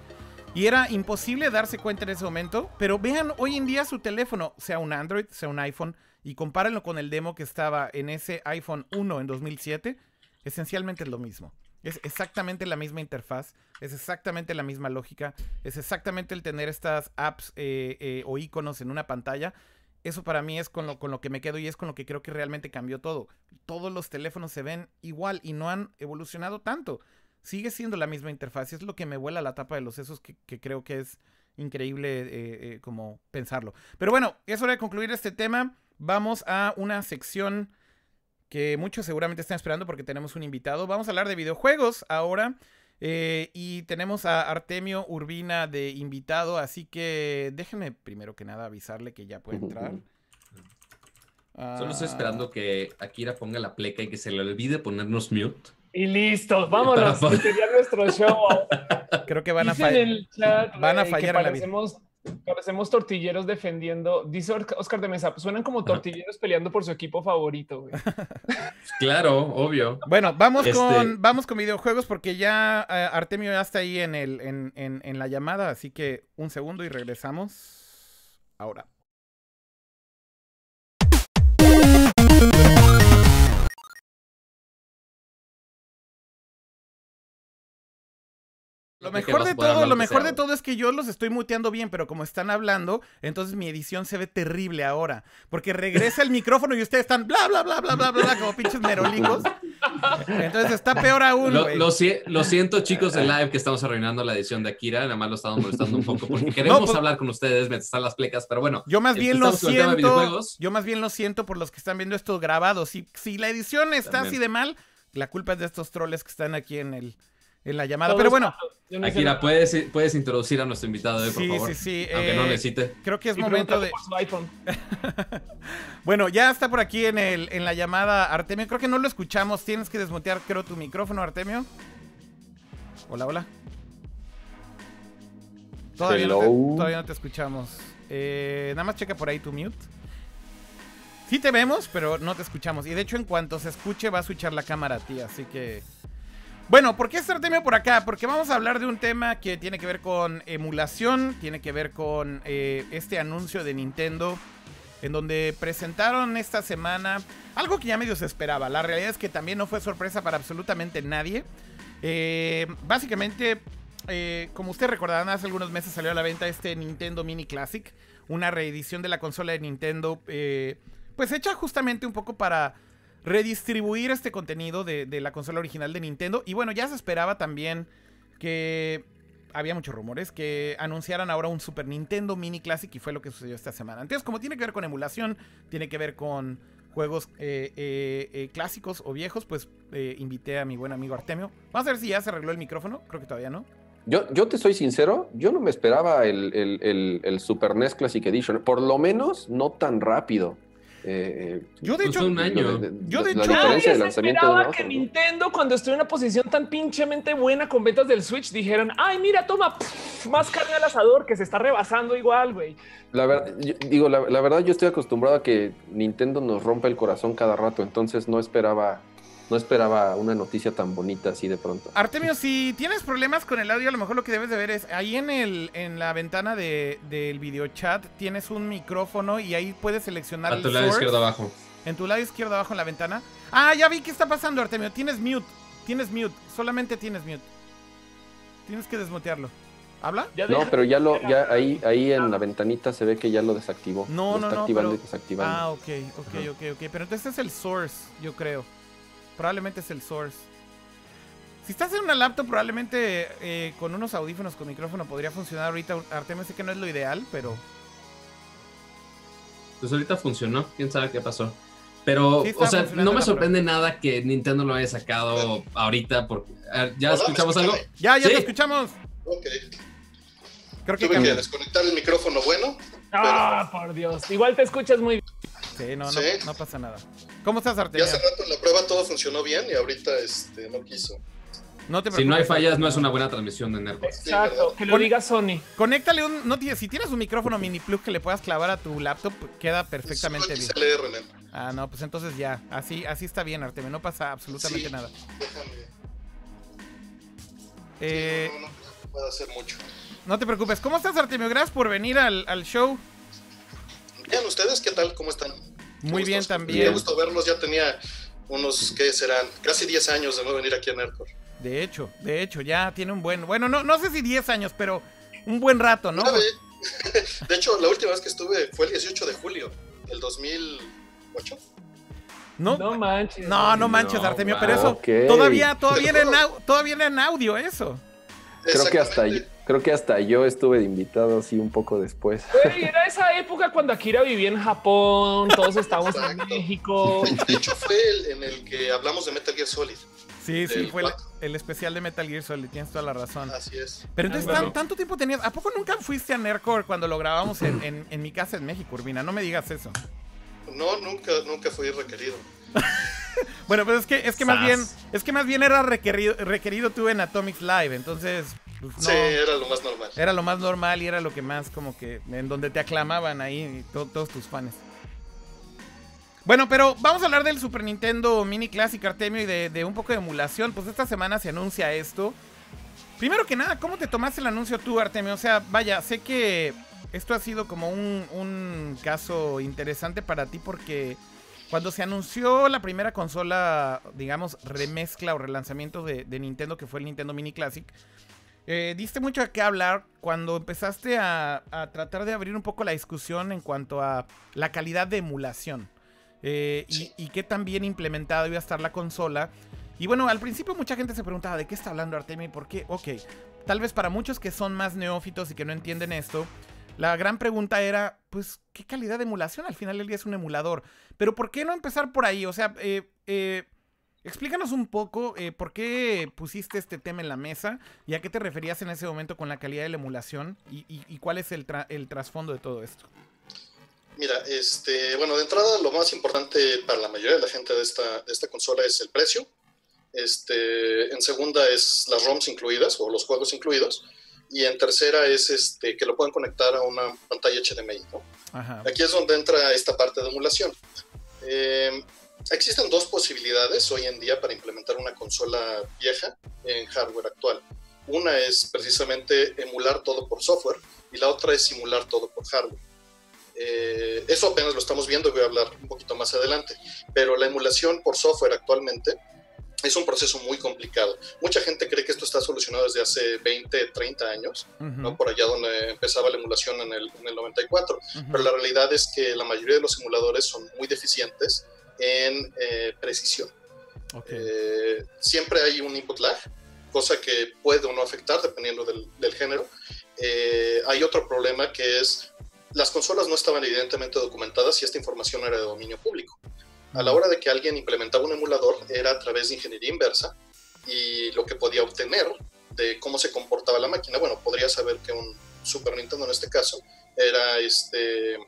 Y era imposible darse cuenta en ese momento. Pero vean hoy en día su teléfono, sea un Android, sea un iPhone, y compárenlo con el demo que estaba en ese iPhone 1 en 2007. Esencialmente es lo mismo. Es exactamente la misma interfaz, es exactamente la misma lógica, es exactamente el tener estas apps eh, eh, o iconos en una pantalla. Eso para mí es con lo, con lo que me quedo y es con lo que creo que realmente cambió todo. Todos los teléfonos se ven igual y no han evolucionado tanto sigue siendo la misma interfaz. Es lo que me vuela la tapa de los sesos que, creo que es increíble eh, eh, como pensarlo. Pero bueno, es hora de concluir este tema. Vamos a una sección que muchos seguramente están esperando porque tenemos un invitado. Vamos a hablar de videojuegos ahora. Eh, y tenemos a Artemio Urbina de invitado, así que déjenme primero que nada avisarle que ya puede entrar. Solo estoy esperando que Akira ponga la pleca y que se le olvide ponernos mute. Y listo, vámonos. Sería nuestro show. Creo que van a fallar. Van a fallar parecemos, parecemos tortilleros defendiendo. Dice Oscar de Mesa, suenan como tortilleros peleando por su equipo favorito. claro, obvio. Bueno, vamos, este con, vamos con videojuegos porque ya eh, Artemio ya está ahí en, el, en, en la llamada. Así que un segundo y regresamos ahora. Lo mejor de todo, lo mejor de todo es que yo los estoy muteando bien, pero como están hablando, entonces mi edición se ve terrible ahora. Porque regresa el micrófono y ustedes están bla, bla, bla, bla, bla, bla, como pinches merolicos. Entonces está peor aún, lo, lo, siento, chicos de live, que estamos arruinando la edición de Akira. Nada más lo estamos molestando un poco porque queremos pues hablar con ustedes mientras están las plecas, pero bueno. Yo más bien lo siento. Yo más bien lo siento por los que están viendo esto grabado. Si, si la edición está así de mal, la culpa es de estos troles que están aquí en el en la llamada. Pero bueno. Akira, ¿puedes, puedes introducir a nuestro invitado, por favor? Sí, sí, Aunque no eh, necesite. Creo que es momento de. bueno, ya está por aquí en, el, en la llamada Artemio. Creo que no lo escuchamos. Tienes que desmutear, creo, tu micrófono, Artemio. Hola, hola. Todavía, no te, todavía no te escuchamos. Eh, nada más checa por ahí tu mute. Sí te vemos, pero no te escuchamos. Y de hecho, en cuanto se escuche, va a switchar la cámara a ti. Así que. Bueno, ¿por qué está Artemio por acá? Porque vamos a hablar de un tema que tiene que ver con emulación, tiene que ver con eh, este anuncio de Nintendo, en donde presentaron esta semana algo que ya medio se esperaba. La realidad es que también no fue sorpresa para absolutamente nadie. Eh, básicamente, eh, como ustedes recordarán, hace algunos meses salió a la venta este Nintendo Mini Classic, una reedición de la consola de Nintendo, pues hecha justamente un poco para redistribuir este contenido de, la consola original de Nintendo. Y bueno, ya se esperaba también que había muchos rumores que anunciaran ahora un Super Nintendo Mini Classic y fue lo que sucedió esta semana. Entonces, como tiene que ver con emulación, tiene que ver con juegos eh, eh, eh, clásicos o viejos, pues invité a mi buen amigo Artemio. Vamos a ver si ya se arregló el micrófono, creo que todavía no. Yo, yo te soy sincero, yo no me esperaba el, el Super NES Classic Edition, por lo menos no tan rápido. Eh, yo de hecho, un año. yo de hecho, nadie se esperaba que Nintendo cuando estuvo en una posición tan pinchemente buena con ventas del Switch dijeran, ay mira, toma más carne al asador que se está rebasando igual, güey. La verdad, digo, la, la, verdad yo estoy acostumbrado a que Nintendo nos rompa el corazón cada rato, entonces no esperaba no esperaba una noticia tan bonita así de pronto. Artemio, si tienes problemas con el audio, a lo mejor lo que debes de ver es ahí en el en la ventana de, del video chat tienes un micrófono y ahí puedes seleccionar a tu lado izquierdo abajo. En tu lado izquierdo abajo en la ventana. Ah, ya vi qué está pasando, Artemio. Tienes mute. Tienes mute. Solamente tienes mute. Tienes que desmutearlo. ¿Habla? no, pero ya lo, ya ahí, ahí en la ventanita se ve que ya lo desactivó. No, no, está no. Activando y desactivando. Ah, ok, ok, ok, ok. Pero entonces es el source, yo creo. Probablemente es el source. Si estás en una laptop, probablemente eh, con unos audífonos con micrófono podría funcionar ahorita. Artemis sé que no es lo ideal, pero. Pues ahorita funcionó, quién sabe qué pasó. Pero, o sea, no me sorprende nada que Nintendo lo haya sacado ahorita porque. ¿Ya escuchamos algo? Ya, ya te escuchamos. Ok. Creo que Tuve que desconectar el micrófono bueno. Ah, por Dios. Igual te escuchas muy bien. Sí, no, no, pasa nada. ¿Cómo estás, Artemio? Ya hace rato en la prueba todo funcionó bien y ahorita este, no quiso. No te si no hay fallas, no es una buena transmisión de Nerdcore. Exacto, que lo diga Sony. Conéctale un. No, si tienes un micrófono mini plug que le puedas clavar a tu laptop, queda perfectamente bien. Ah, no, pues entonces ya. Así, así está bien, Artemio. No pasa absolutamente nada. Déjame. Eh, no, puedo hacer mucho. No te preocupes. ¿Cómo estás, Artemio? Gracias por venir al, al show. Bien, ¿ustedes qué tal? ¿Cómo están? Muy bien también. Me gusto verlos, ya tenía unos, ¿qué serán? Casi 10 años de no venir aquí a Nerdcore. De hecho, de hecho, ya tiene un buen, bueno, no, no sé si 10 años, pero un buen rato, ¿no? De hecho, la última vez que estuve fue el 18 de julio del 2008. No, no manches. No, no manches, Artemio, pero eso todavía, todavía, era en, todavía era en audio eso. Creo que hasta Creo que hasta yo estuve de invitado así un poco después. era esa época cuando Akira vivía en Japón, todos estábamos en México. De hecho, fue el en el que hablamos de Metal Gear Solid. Sí, sí, fue el, especial de Metal Gear Solid, tienes toda la razón. Así es. Pero entonces, ¿tanto tiempo tenías? ¿A poco nunca fuiste a Nerdcore cuando lo grabamos en, en, mi casa en México, Urbina? No me digas eso. No, nunca, nunca fui requerido. bueno, pues es que, es que más bien, es que más bien era requerido, requerido tú en Atomic Live, entonces pues, sí, era lo más normal. Era lo más normal y era lo que más como que en donde te aclamaban ahí todos tus fans. Bueno, pero vamos a hablar del Super Nintendo Mini Classic Artemio y de, un poco de emulación. Pues esta semana se anuncia esto. Primero que nada, ¿cómo te tomaste el anuncio tú, Artemio? O sea, vaya, sé que esto ha sido como un, caso interesante para ti porque cuando se anunció la primera consola, digamos, remezcla o relanzamiento de, de Nintendo, que fue el Nintendo Mini Classic, eh, diste mucho a qué hablar cuando empezaste a, tratar de abrir un poco la discusión en cuanto a la calidad de emulación eh, y, qué tan bien implementado iba a estar la consola. Y bueno, al principio mucha gente se preguntaba de qué está hablando Artemio y por qué. Ok, tal vez para muchos que son más neófitos y que no entienden esto, la gran pregunta era, pues, ¿qué calidad de emulación? Al final el día es un emulador. Pero ¿por qué no empezar por ahí? O sea, eh, eh Explícanos un poco eh, por qué pusiste este tema en la mesa y a qué te referías en ese momento con la calidad de la emulación y, cuál es el, trasfondo de todo esto. Mira, este, bueno, de entrada lo más importante para la mayoría de la gente de esta, de esta consola es el precio. Este, en segunda es las ROMs incluidas o los juegos incluidos. y en tercera es este, que lo puedan conectar a una pantalla HDMI. ¿no? Aquí es donde entra esta parte de emulación. Eh, existen dos posibilidades hoy en día para implementar una consola vieja en hardware actual. Una es precisamente emular todo por software y la otra es simular todo por hardware. Eh, eso apenas lo estamos viendo, voy a hablar un poquito más adelante, pero la emulación por software actualmente es un proceso muy complicado. Mucha gente cree que esto está solucionado desde hace 20, 30 años, ¿no? por allá donde empezaba la emulación en el, 94, pero la realidad es que la mayoría de los emuladores son muy deficientes en eh, precisión. Eh, siempre hay un input lag, cosa que puede o no afectar dependiendo del, del género. Eh, hay otro problema que es las consolas no estaban evidentemente documentadas y esta información era de dominio público. A la hora de que alguien implementaba un emulador era a través de ingeniería inversa y lo que podía obtener de cómo se comportaba la máquina, bueno, podría saber que un Super Nintendo en este caso era este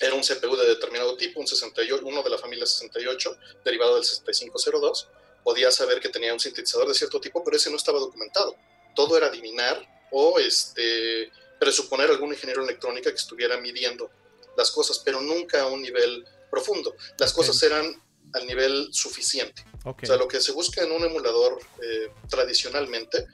era un CPU de determinado tipo, un 68, uno de la familia 68, derivado del 6502, podía saber que tenía un sintetizador de cierto tipo, pero ese no estaba documentado. Todo era adivinar o este presuponer algún ingeniero electrónica que estuviera midiendo las cosas, pero nunca a un nivel profundo. Las cosas eran al nivel suficiente. O sea, lo que se busca en un emulador eh, tradicionalmente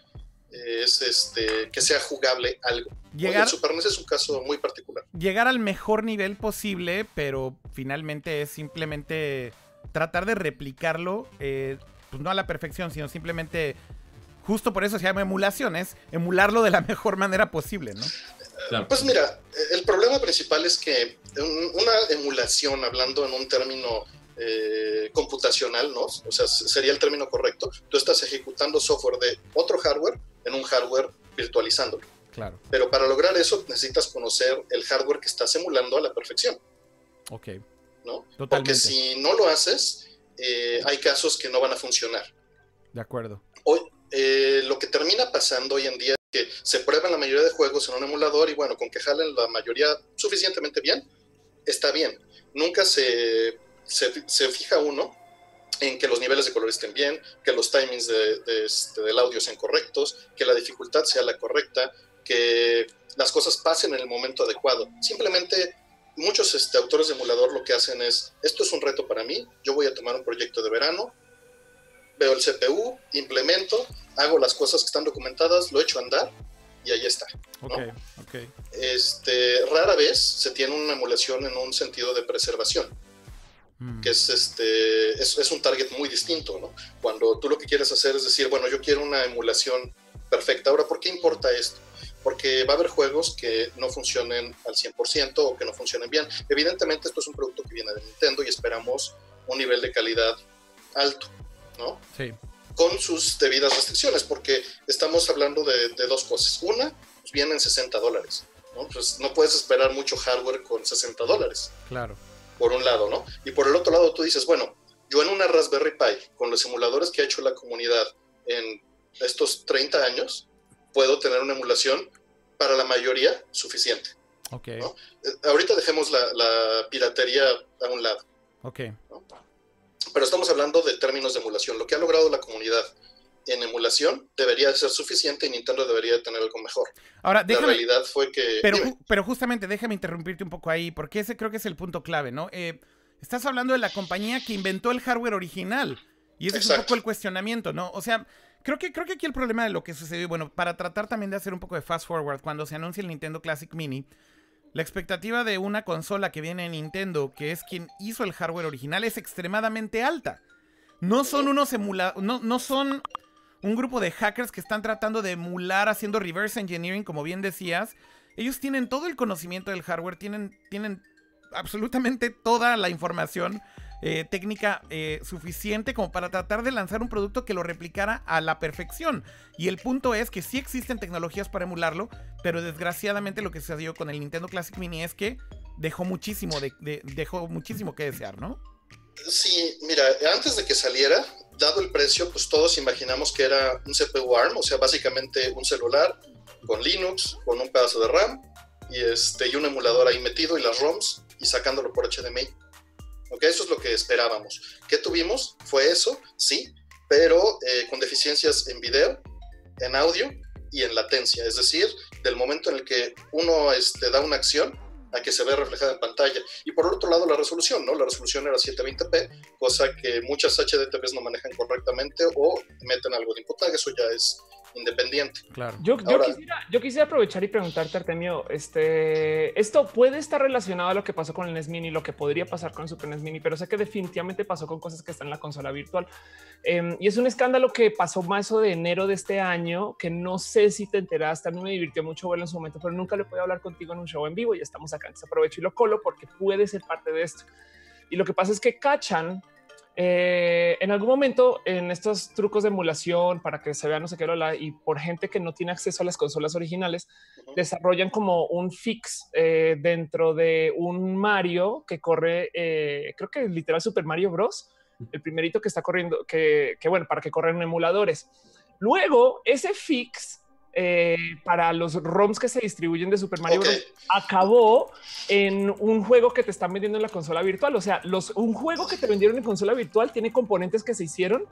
es este, que sea jugable algo. Llegar, el Super NES es un caso muy particular. Llegar al mejor nivel posible, pero finalmente es simplemente tratar de replicarlo, eh, pues no a la perfección, sino simplemente justo por eso se llama emulación, es emularlo de la mejor manera posible, ¿no? Pues mira, el problema principal es que una emulación, hablando en un término eh, computacional, ¿no? O sea, sería el término correcto. Tú estás ejecutando software de otro hardware en un hardware virtualizándolo. Claro. Pero para lograr eso necesitas conocer el hardware que estás emulando a la perfección. Ok. ¿No? Porque si no lo haces, eh, hay casos que no van a funcionar. De acuerdo. Hoy, eh, lo que termina pasando hoy en día es que se prueban la mayoría de juegos en un emulador y bueno, con que jalen la mayoría suficientemente bien, está bien. Nunca se, se, fija uno en que los niveles de color estén bien, que los timings de, este, del audio sean correctos, que la dificultad sea la correcta, que las cosas pasen en el momento adecuado. Simplemente muchos este, autores de emulador lo que hacen es, esto es un reto para mí, yo voy a tomar un proyecto de verano, veo el CPU, implemento, hago las cosas que están documentadas, lo echo a andar y ahí está. Este, rara vez se tiene una emulación en un sentido de preservación, mm. que es, este, es, un target muy distinto. ¿no? Cuando tú lo que quieres hacer es decir, bueno, yo quiero una emulación perfecta. Ahora, ¿por qué importa esto? Porque va a haber juegos que no funcionen al 100% o que no funcionen bien. Evidentemente, esto es un producto que viene de Nintendo y esperamos un nivel de calidad alto. ¿no? Sí. Con sus debidas restricciones, porque estamos hablando de, dos cosas. Una, pues vienen 60 dólares, ¿no? Pues no puedes esperar mucho hardware con 60 dólares. Claro. Por un lado, ¿no? Y por el otro lado tú dices, bueno, yo en una Raspberry Pi, con los emuladores que ha hecho la comunidad en estos 30 años, puedo tener una emulación para la mayoría suficiente. Ok. Eh, ahorita dejemos la, la, piratería a un lado. Ok. ¿no? pero estamos hablando de términos de emulación. Lo que ha logrado la comunidad en emulación debería ser suficiente y Nintendo debería tener algo mejor. Ahora, déjame, la realidad fue que... Pero, pero justamente, déjame interrumpirte un poco ahí, porque ese creo que es el punto clave, ¿no? Eh, estás hablando de la compañía que inventó el hardware original. Y ese es un poco el cuestionamiento, ¿no? O sea, creo que, creo que aquí el problema de lo que sucedió, bueno, para tratar también de hacer un poco de fast forward, cuando se anuncia el Nintendo Classic Mini, la expectativa de una consola que viene de Nintendo, que es quien hizo el hardware original, es extremadamente alta. No son unos emuladores, no, no son un grupo de hackers que están tratando de emular haciendo reverse engineering, como bien decías. Ellos tienen todo el conocimiento del hardware, tienen, tienen absolutamente toda la información eh, técnica eh, suficiente como para tratar de lanzar un producto que lo replicara a la perfección. Y el punto es que sí existen tecnologías para emularlo, pero desgraciadamente lo que sucedió con el Nintendo Classic Mini es que dejó muchísimo, de, dejó muchísimo que desear, ¿no? Sí, mira, antes de que saliera, dado el precio, pues todos imaginamos que era un CPU ARM, o sea, básicamente un celular con Linux, con un pedazo de RAM y, este, y un emulador ahí metido y las ROMs y sacándolo por HDMI. ¿ok? Eso es lo que esperábamos. ¿Qué tuvimos? Fue eso, sí, pero eh, con deficiencias en video, en audio y en latencia, es decir, del momento en el que uno este, da una acción a que se ve reflejada en pantalla. Y por otro lado, la resolución, ¿no? La resolución era 720p, cosa que muchas HDTVs no manejan correctamente o meten algo de input eso ya es independiente. Claro. Yo, yo, quisiera, aprovechar y preguntarte, Artemio, este, esto puede estar relacionado a lo que pasó con el NES Mini, lo que podría pasar con el Super NES Mini, pero sé que definitivamente pasó con cosas que están en la consola virtual. Em, y es un escándalo que pasó más de enero de este año, que no sé si te enteraste, a mí me divirtió mucho verlo en su momento, pero nunca le puedo hablar contigo en un show en vivo y estamos acá. Entonces aprovecho y lo colo porque puede ser parte de esto. Y lo que pasa es que cachan eh, en algún momento en estos trucos de emulación para que se vea no sé qué y por gente que no tiene acceso a las consolas originales desarrollan como un fix eh, dentro de un Mario que corre eh, creo que literal Super Mario Bros. El primerito que está corriendo que, que bueno para que corren emuladores. Luego ese fix eh, para los ROMs que se distribuyen de Super Mario Bros. acabó en un juego que te están vendiendo en la consola virtual. O sea, los, un juego que te vendieron en consola virtual tiene componentes que se hicieron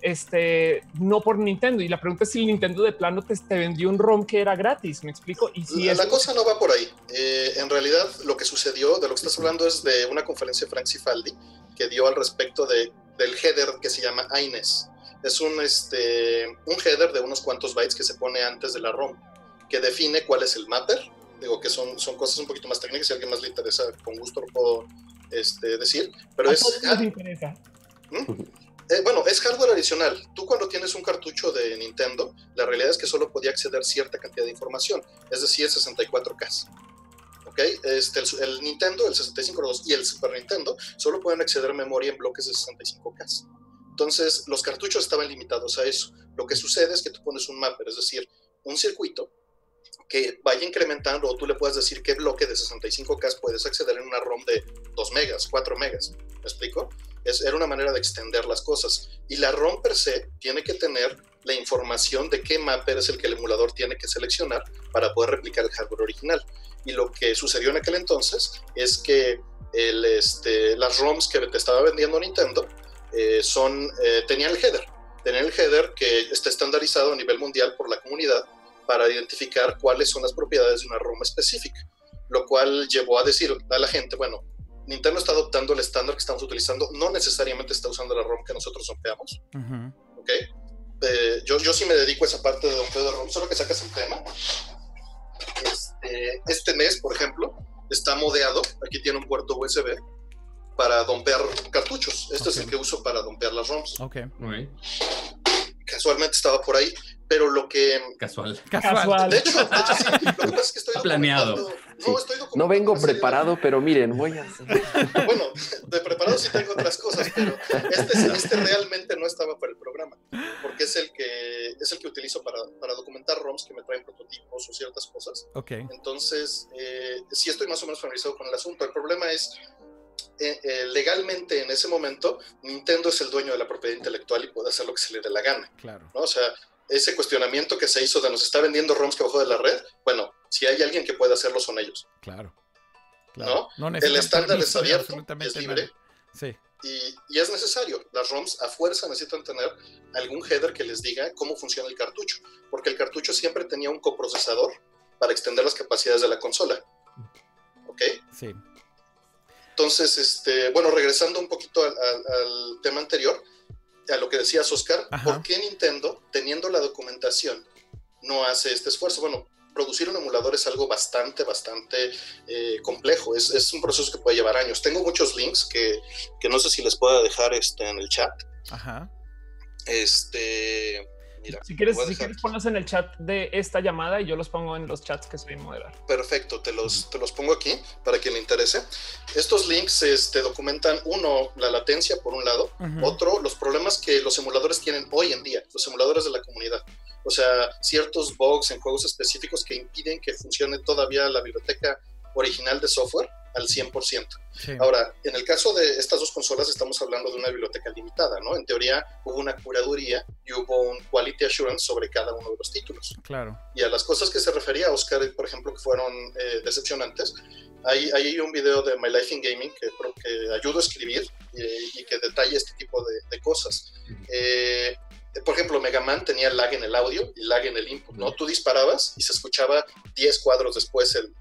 este, no por Nintendo. Y la pregunta es si Nintendo de plano te, vendió un ROM que era gratis. Me explico. Y si la, cosa no va por ahí. Eh, en realidad, lo que sucedió, de lo que estás hablando, es de una conferencia de Frank Cifaldi que dio al respecto de, del header que se llama AINES es un, este, un header de unos cuantos bytes que se pone antes de la ROM, que define cuál es el mapper. Digo que son, son cosas un poquito más técnicas, si a alguien más le interesa, con gusto lo puedo este, decir. Pero es. ¿Mm? Eh, bueno, es hardware adicional. Tú cuando tienes un cartucho de Nintendo, la realidad es que solo podía acceder cierta cantidad de información, es decir, 64K. ¿ok? Este, el, el, Nintendo, el 65.2 y el Super Nintendo solo pueden acceder a memoria en bloques de 65K. Entonces, los cartuchos estaban limitados a eso. Lo que sucede es que tú pones un mapper, es decir, un circuito que vaya incrementando o tú le puedes decir qué bloque de 65K puedes acceder en una ROM de 2 megas, 4 megas. ¿Me explico? Es, era una manera de extender las cosas. Y la ROM per se tiene que tener la información de qué mapper es el que el emulador tiene que seleccionar para poder replicar el hardware original. Y lo que sucedió en aquel entonces es que este, las ROMs que te estaba vendiendo Nintendo eh, son, eh, tenían el header, tenían el header que está estandarizado a nivel mundial por la comunidad para identificar cuáles son las propiedades de una ROM específica, lo cual llevó a decir a la gente, bueno, Nintendo está adoptando el estándar que estamos utilizando, no necesariamente está usando la ROM que nosotros rompeamos, ¿ok? Eh, yo, yo sí me dedico a esa parte de dompeo de ROM, solo que sacas el tema. Este, este mes, por ejemplo, está modeado, aquí tiene un puerto USB, para dompear cartuchos. Este es el que uso para dompear las ROMs. Ok. Casualmente estaba por ahí, pero lo que. Casual. Casual. De hecho, de hecho sí. Lo que pasa es que estoy Planeado. No, estoy no vengo preparado, pero miren, voy a. bueno, de preparado sí tengo otras cosas, pero este, este realmente no estaba para el programa, porque es el que, es el que utilizo para, para documentar ROMs que me traen prototipos o ciertas cosas. Ok. Entonces, eh, sí estoy más o menos familiarizado con el asunto. El problema es eh, eh, legalmente en ese momento Nintendo es el dueño de la propiedad intelectual y puede hacer lo que se le dé la gana. Claro. ¿no? O sea, ese cuestionamiento que se hizo de nos está vendiendo ROMs que bajó de la red, bueno, si hay alguien que puede hacerlo son ellos. Claro. ¿No? el estándar es abierto, es libre. Sí. Y, y, es necesario. Las ROMs a fuerza necesitan tener algún header que les diga cómo funciona el cartucho, porque el cartucho siempre tenía un coprocesador para extender las capacidades de la consola. ¿Ok? Sí. Entonces, este, bueno, regresando un poquito al, tema anterior, a lo que decías, Oscar, ¿por qué Nintendo, teniendo la documentación, no hace este esfuerzo? Bueno, producir un emulador es algo bastante, bastante eh, complejo. Es, es, un proceso que puede llevar años. Tengo muchos links que, que no sé si les puedo dejar este, en el chat. Ajá. Este, si quieres, si quieres ponlos en el chat de esta llamada y yo los pongo en los chats que soy moderar. Perfecto, te los, te los pongo aquí para quien le interese. Estos links este, documentan, uno, la latencia por un lado, otro, los problemas que los emuladores tienen hoy en día, los emuladores de la comunidad. O sea, ciertos bugs en juegos específicos que impiden que funcione todavía la biblioteca original de software al 100%. Ahora, en el caso de estas dos consolas estamos hablando de una biblioteca limitada, ¿no? En teoría hubo una curaduría y hubo un quality assurance sobre cada uno de los títulos. Claro. Y a las cosas que se refería Oscar, por ejemplo, que fueron eh, decepcionantes, hay, hay, un video de My Life in Gaming que, que ayudo a escribir y, que detalla este tipo de, cosas. Eh, por ejemplo, Mega Man tenía lag en el audio y lag en el input, ¿no? Tú disparabas y se escuchaba 10 cuadros después el,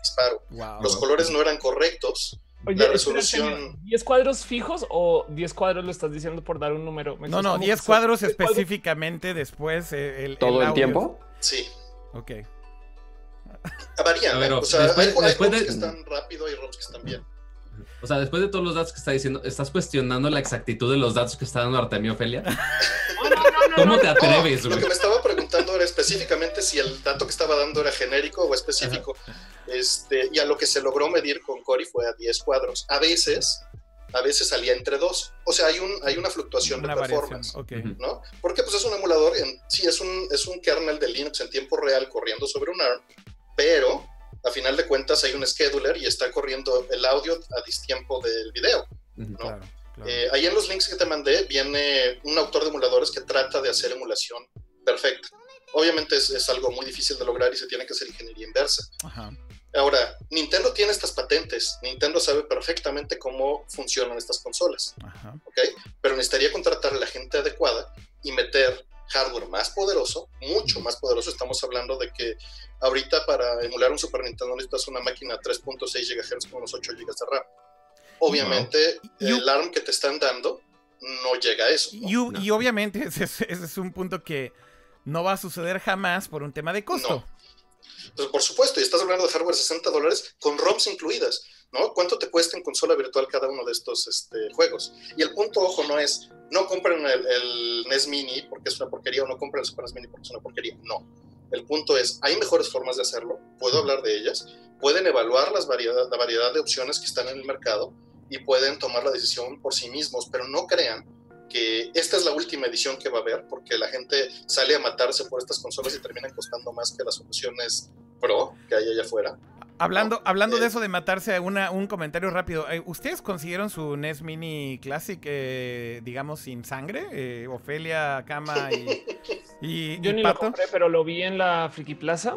disparo. Los colores no eran correctos. la resolución. ¿10 cuadros fijos o 10 cuadros lo estás diciendo por dar un número? no, no, 10 cuadros específicamente después. Eh, el, ¿Todo el, tiempo? Sí. Ok. Varían, o sea, después, hay, hay de... que están rápido y ROMs que están bien. O sea, después de todos los datos que está diciendo, ¿estás cuestionando la exactitud de los datos que está dando Artemio Ofelia? ¿Cómo te atreves, Lo que me estaba preguntando era específicamente si el dato que estaba dando era genérico o específico. Este, y a lo que se logró medir con Cori fue a 10 cuadros. A veces, a veces salía entre dos. O sea, hay, un, hay una fluctuación de performance. ¿no? Porque pues es un emulador, en, sí, es un, es un kernel de Linux en tiempo real corriendo sobre un ARM, pero a final de cuentas hay un scheduler y está corriendo el audio a distiempo del video. Eh, ahí en los links que te mandé viene un autor de emuladores que trata de hacer emulación perfecta. Obviamente es, algo muy difícil de lograr y se tiene que hacer ingeniería inversa. Ahora, Nintendo tiene estas patentes. Nintendo sabe perfectamente cómo funcionan estas consolas. Pero necesitaría contratar a la gente adecuada y meter hardware más poderoso, mucho más poderoso. Estamos hablando de que ahorita para emular un Super Nintendo necesitas una máquina 3.6 GHz con unos 8 GB de RAM. Obviamente, el ARM que te están dando no llega a eso. Y, obviamente ese es, un punto que no va a suceder jamás por un tema de costo. Pues, por supuesto, y estás hablando de hardware 60 dólares con ROMs incluidas, ¿no? ¿Cuánto te cuesta en consola virtual cada uno de estos este, juegos? Y el punto, ojo, no es no compren el, NES Mini porque es una porquería o no compren el Super NES Mini porque es una porquería. No. El punto es, hay mejores formas de hacerlo, puedo hablar de ellas, pueden evaluar las variedad, la variedad de opciones que están en el mercado y pueden tomar la decisión por sí mismos, pero no crean que esta es la última edición que va a haber, porque la gente sale a matarse por estas consolas y terminan costando más que las soluciones Pro que hay allá afuera. Hablando, hablando de eh, eso de matarse, una, un comentario rápido. Eh, ¿Ustedes consiguieron su NES Mini Classic, eh, digamos, sin sangre? Ofelia, Kama y, y Yo ni lo compré, pero lo vi en la Friki Plaza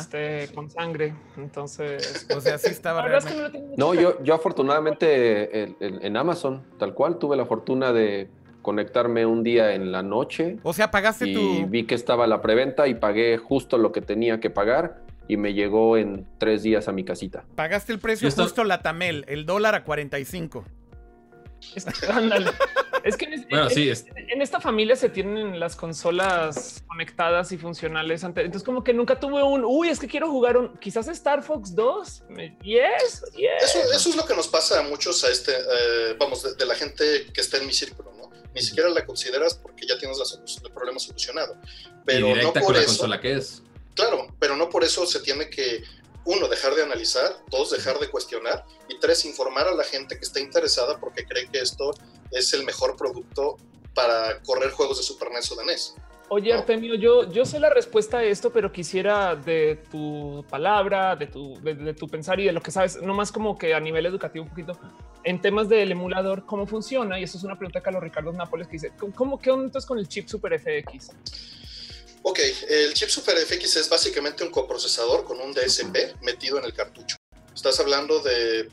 este, con sangre. Entonces... O sea, sí estaba realmente... no, yo, yo afortunadamente en Amazon, tal cual, tuve la fortuna de conectarme un día en la noche. O sea, pagaste y vi que estaba la preventa y pagué justo lo que tenía que pagar y me llegó en tres días a mi casita. Pagaste el precio justo la Tamel, el dólar a 45. Ándale. Es que en, esta familia se tienen las consolas conectadas y funcionales. Entonces, como que nunca tuve un uy, es que quiero jugar un quizás Star Fox 2. Yes, Eso, eso, es lo que nos pasa a muchos, a este, eh, vamos, de, la gente que está en mi círculo, ¿no? Ni siquiera la consideras porque ya tienes el problema solucionado. Pero no por la eso, consola que es. Claro, pero no por eso se tiene que, uno, dejar de analizar, dos, dejar de cuestionar y tres, informar a la gente que está interesada porque cree que esto es el mejor producto para correr juegos de Super NES o de NES. Oye, Artemio, yo, yo sé la respuesta a esto, pero quisiera de tu palabra, de tu, de, tu pensar y de lo que sabes, no más como que a nivel educativo un poquito, en temas del emulador, cómo funciona. Y eso es una pregunta que a los Ricardo Nápoles que dice, ¿cómo, qué onda con el chip Super FX? Ok, el chip Super FX es básicamente un coprocesador con un DSP metido en el cartucho. Estás hablando de,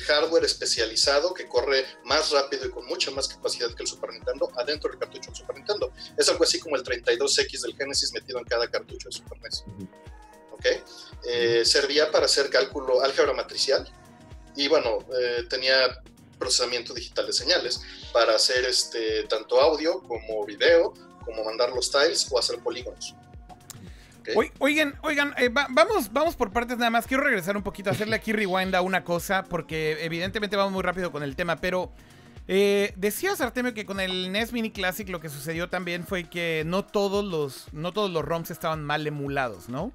hardware especializado que corre más rápido y con mucha más capacidad que el Super Nintendo adentro del cartucho del Super Nintendo. Es algo así como el 32X del Genesis metido en cada cartucho de Super NES. Ok, eh, servía para hacer cálculo álgebra matricial y bueno, eh, tenía procesamiento digital de señales para hacer este, tanto audio como video como mandar los tiles o hacer polígonos. Oigan, oigan, eh, vamos, vamos por partes nada más. Quiero regresar un poquito, hacerle aquí rewind a una cosa, porque evidentemente vamos muy rápido con el tema, pero eh, decías, Artemio, que con el NES Mini Classic lo que sucedió también fue que no todos los, no todos los ROMs estaban mal emulados, ¿no?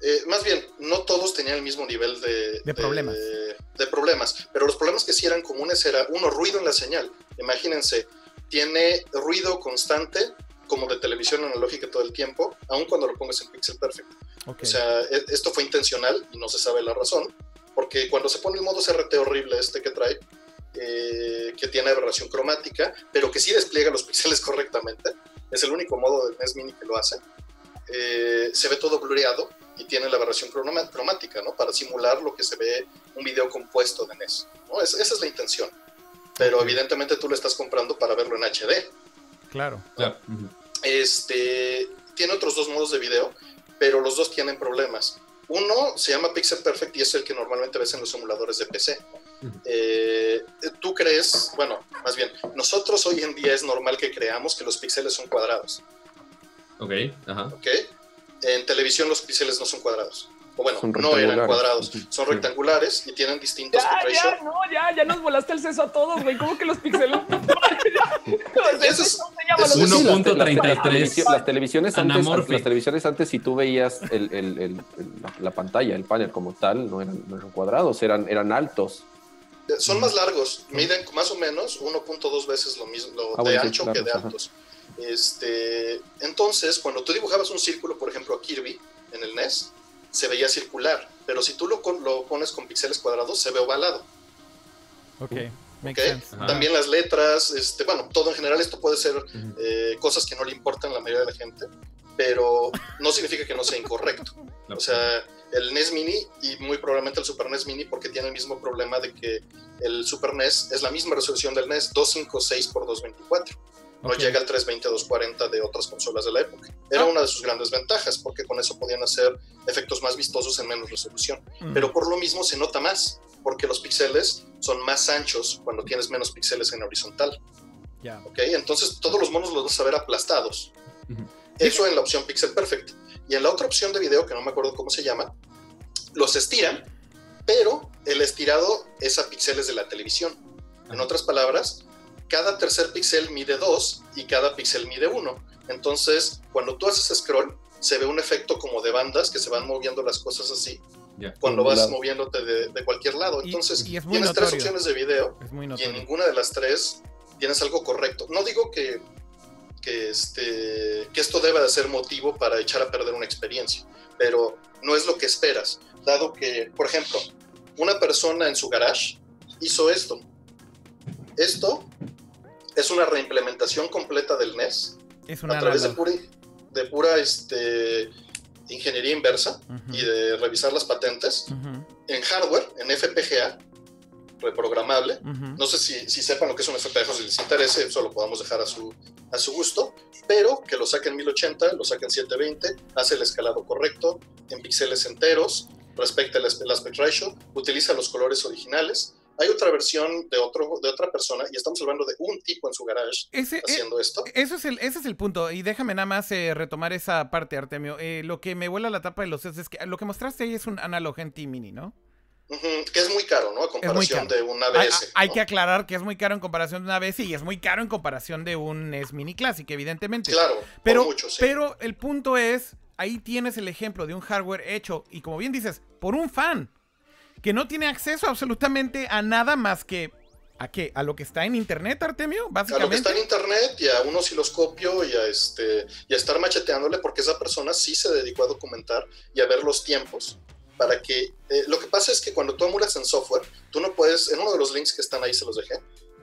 Eh, más bien, no todos tenían el mismo nivel de, de problemas. de, problemas, pero los problemas que sí eran comunes era, uno, ruido en la señal. Imagínense, tiene ruido constante como de televisión analógica todo el tiempo, aun cuando lo pongas en pixel perfect. O sea, e, esto fue intencional y no se sabe la razón, porque cuando se pone el modo CRT horrible este que trae, eh, que tiene aberración cromática, pero que sí despliega los píxeles correctamente, es el único modo del NES Mini que lo hace, eh, se ve todo blurreado y tiene la aberración cromática, ¿no? Para simular lo que se ve un video compuesto de NES. esa es la intención pero evidentemente tú lo estás comprando para verlo en HD. Claro. Este tiene otros dos modos de video, pero los dos tienen problemas. Uno se llama Pixel Perfect y es el que normalmente ves en los emuladores de PC. Eh, Tú crees, bueno, más bien, nosotros hoy en día es normal que creamos que los píxeles son cuadrados. Ok, ajá. Ok. En televisión los píxeles no son cuadrados o bueno, no eran cuadrados, son rectangulares y tienen distintos ya, ya, no, ya, ya nos volaste el seso a todos, güey, ¿cómo que los píxeles? Eso es 1.33. Las televisiones antes, las televisiones antes, si tú veías el, el, el, la, pantalla, el panel como tal, no eran, no eran cuadrados, eran, eran altos. Son más largos, miden más o menos 1.2 veces lo mismo ah, de ancho que de altos. Este, entonces, cuando tú dibujabas un círculo, por ejemplo, a Kirby en el NES, se veía circular, pero si tú lo, lo pones con píxeles cuadrados, se ve ovalado. Ok. Okay. También las letras, este, bueno, todo en general, esto puede ser eh, cosas que no le importan a la mayoría de la gente, pero no significa que no sea incorrecto. O sea, el NES Mini y muy probablemente el Super NES Mini, porque tiene el mismo problema de que el Super NES es la misma resolución del NES, 256 x 224 no llega al 320-240 de otras consolas de la época. Era ah. una de sus grandes ventajas, porque con eso podían hacer efectos más vistosos en menos resolución. Mm. Pero por lo mismo se nota más, porque los píxeles son más anchos cuando tienes menos píxeles en horizontal. Ya. Entonces todos los monos los vas a ver aplastados. Eso en la opción Pixel Perfect. Y en la otra opción de video, que no me acuerdo cómo se llama, los estiran, pero el estirado es a píxeles de la televisión. En otras palabras, cada tercer píxel mide 2 y cada píxel mide 1. Entonces, cuando tú haces scroll, se ve un efecto como de bandas que se van moviendo las cosas así. Cuando vas moviéndote de, cualquier lado. Entonces, tienes tres opciones de video y en ninguna de las tres tienes algo correcto. No digo que, que, este, que esto deba de ser motivo para echar a perder una experiencia, pero no es lo que esperas. Dado que, por ejemplo, una persona en su garage hizo esto. Esto es una reimplementación completa del NES a través de pura, de pura este, ingeniería inversa y de revisar las patentes en hardware, en FPGA, reprogramable. No sé si, si, sepan lo que es un FPGA, si les interese, eso lo podemos dejar a su, a su gusto, pero que lo saquen 1080, lo saquen 720, hace el escalado correcto en píxeles enteros, respecta el aspect ratio, utiliza los colores originales hay otra versión de, otro, de otra persona y estamos hablando de un tipo en su garage eh, haciendo esto. Eso es el, ese es el punto. Y déjame nada más eh, retomar esa parte, Artemio. Eh, lo que me vuela la tapa de los es que lo que mostraste ahí es un analog NT Mini, ¿no? que es muy caro, ¿no? A comparación de un ABS. Hay, que aclarar que es muy caro en comparación de un ABS y es muy caro en comparación de un NES Mini Classic, evidentemente. Claro, pero, mucho, sí. pero el punto es, ahí tienes el ejemplo de un hardware hecho, y como bien dices, por un fan que no tiene acceso absolutamente a nada más que ¿A qué? ¿A lo que está en internet, Artemio? Básicamente. A lo que está en internet y a un osciloscopio y a, este, y a estar macheteándole porque esa persona sí se dedicó a documentar y a ver los tiempos. Para que. Eh, lo que pasa es que cuando tú emulas en software, tú no puedes. En uno de los links que están ahí se los dejé.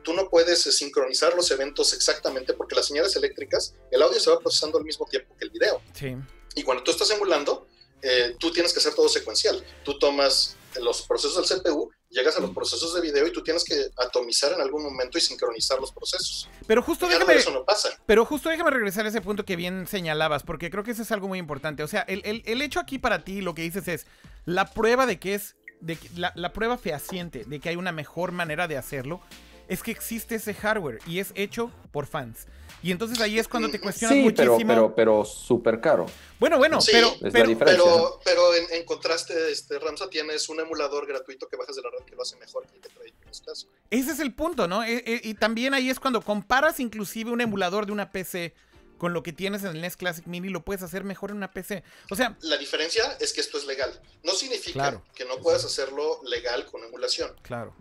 Tú no puedes eh, sincronizar los eventos exactamente porque las señales eléctricas, el audio se va procesando al mismo tiempo que el video. Sí. Y cuando tú estás emulando, eh, tú tienes que hacer todo secuencial. Tú tomas los procesos del CPU, llegas a los procesos de video y tú tienes que atomizar en algún momento y sincronizar los procesos. Pero justo déjame, eso no pasa. Pero justo déjame regresar a ese punto que bien señalabas, porque creo que eso es algo muy importante. O sea, el, hecho aquí para ti, lo que dices es la prueba de que es, de la, la prueba fehaciente de que hay una mejor manera de hacerlo, es que existe ese hardware y es hecho por fans. Y entonces ahí es cuando te cuestionas sí, Pero, pero, pero súper caro. Bueno, bueno, pero, pero, pero, en, contraste, este, Ramsa, tienes un emulador gratuito que bajas de la red que lo hace mejor que el que trae caso. Ese es el punto, ¿no? E, e, y, también ahí es cuando comparas inclusive un emulador de una PC con lo que tienes en el NES Classic Mini, lo puedes hacer mejor en una PC. O sea... La diferencia es que esto es legal. No significa que no puedas hacerlo legal con emulación. Claro.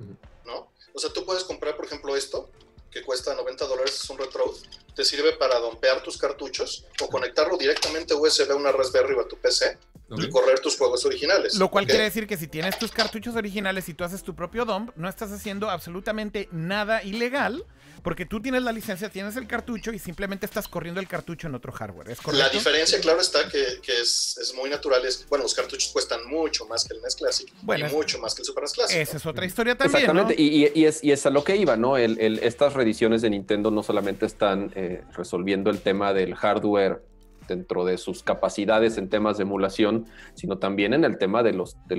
¿No? O sea, tú puedes comprar, por ejemplo, esto, que cuesta 90 dólares, es un Retro, te sirve para dompear tus cartuchos o conectarlo directamente USB a una Raspberry o a tu PC y correr tus juegos originales. Lo cual quiere decir que si tienes tus cartuchos originales y tú haces tu propio DOM, no estás haciendo absolutamente nada ilegal, porque tú tienes la licencia, tienes el cartucho y simplemente estás corriendo el cartucho en otro hardware. ¿Es la diferencia, claro, está que, es, muy natural. Es, bueno, los cartuchos cuestan mucho más que el NES Classic y mucho más que el Super NES Classic. Esa es otra historia también. Exactamente, y, es, y es a lo que iba, ¿no? estas reediciones de Nintendo no solamente están eh, resolviendo el tema del hardware dentro de sus capacidades en temas de emulación, sino también en el tema de los, de,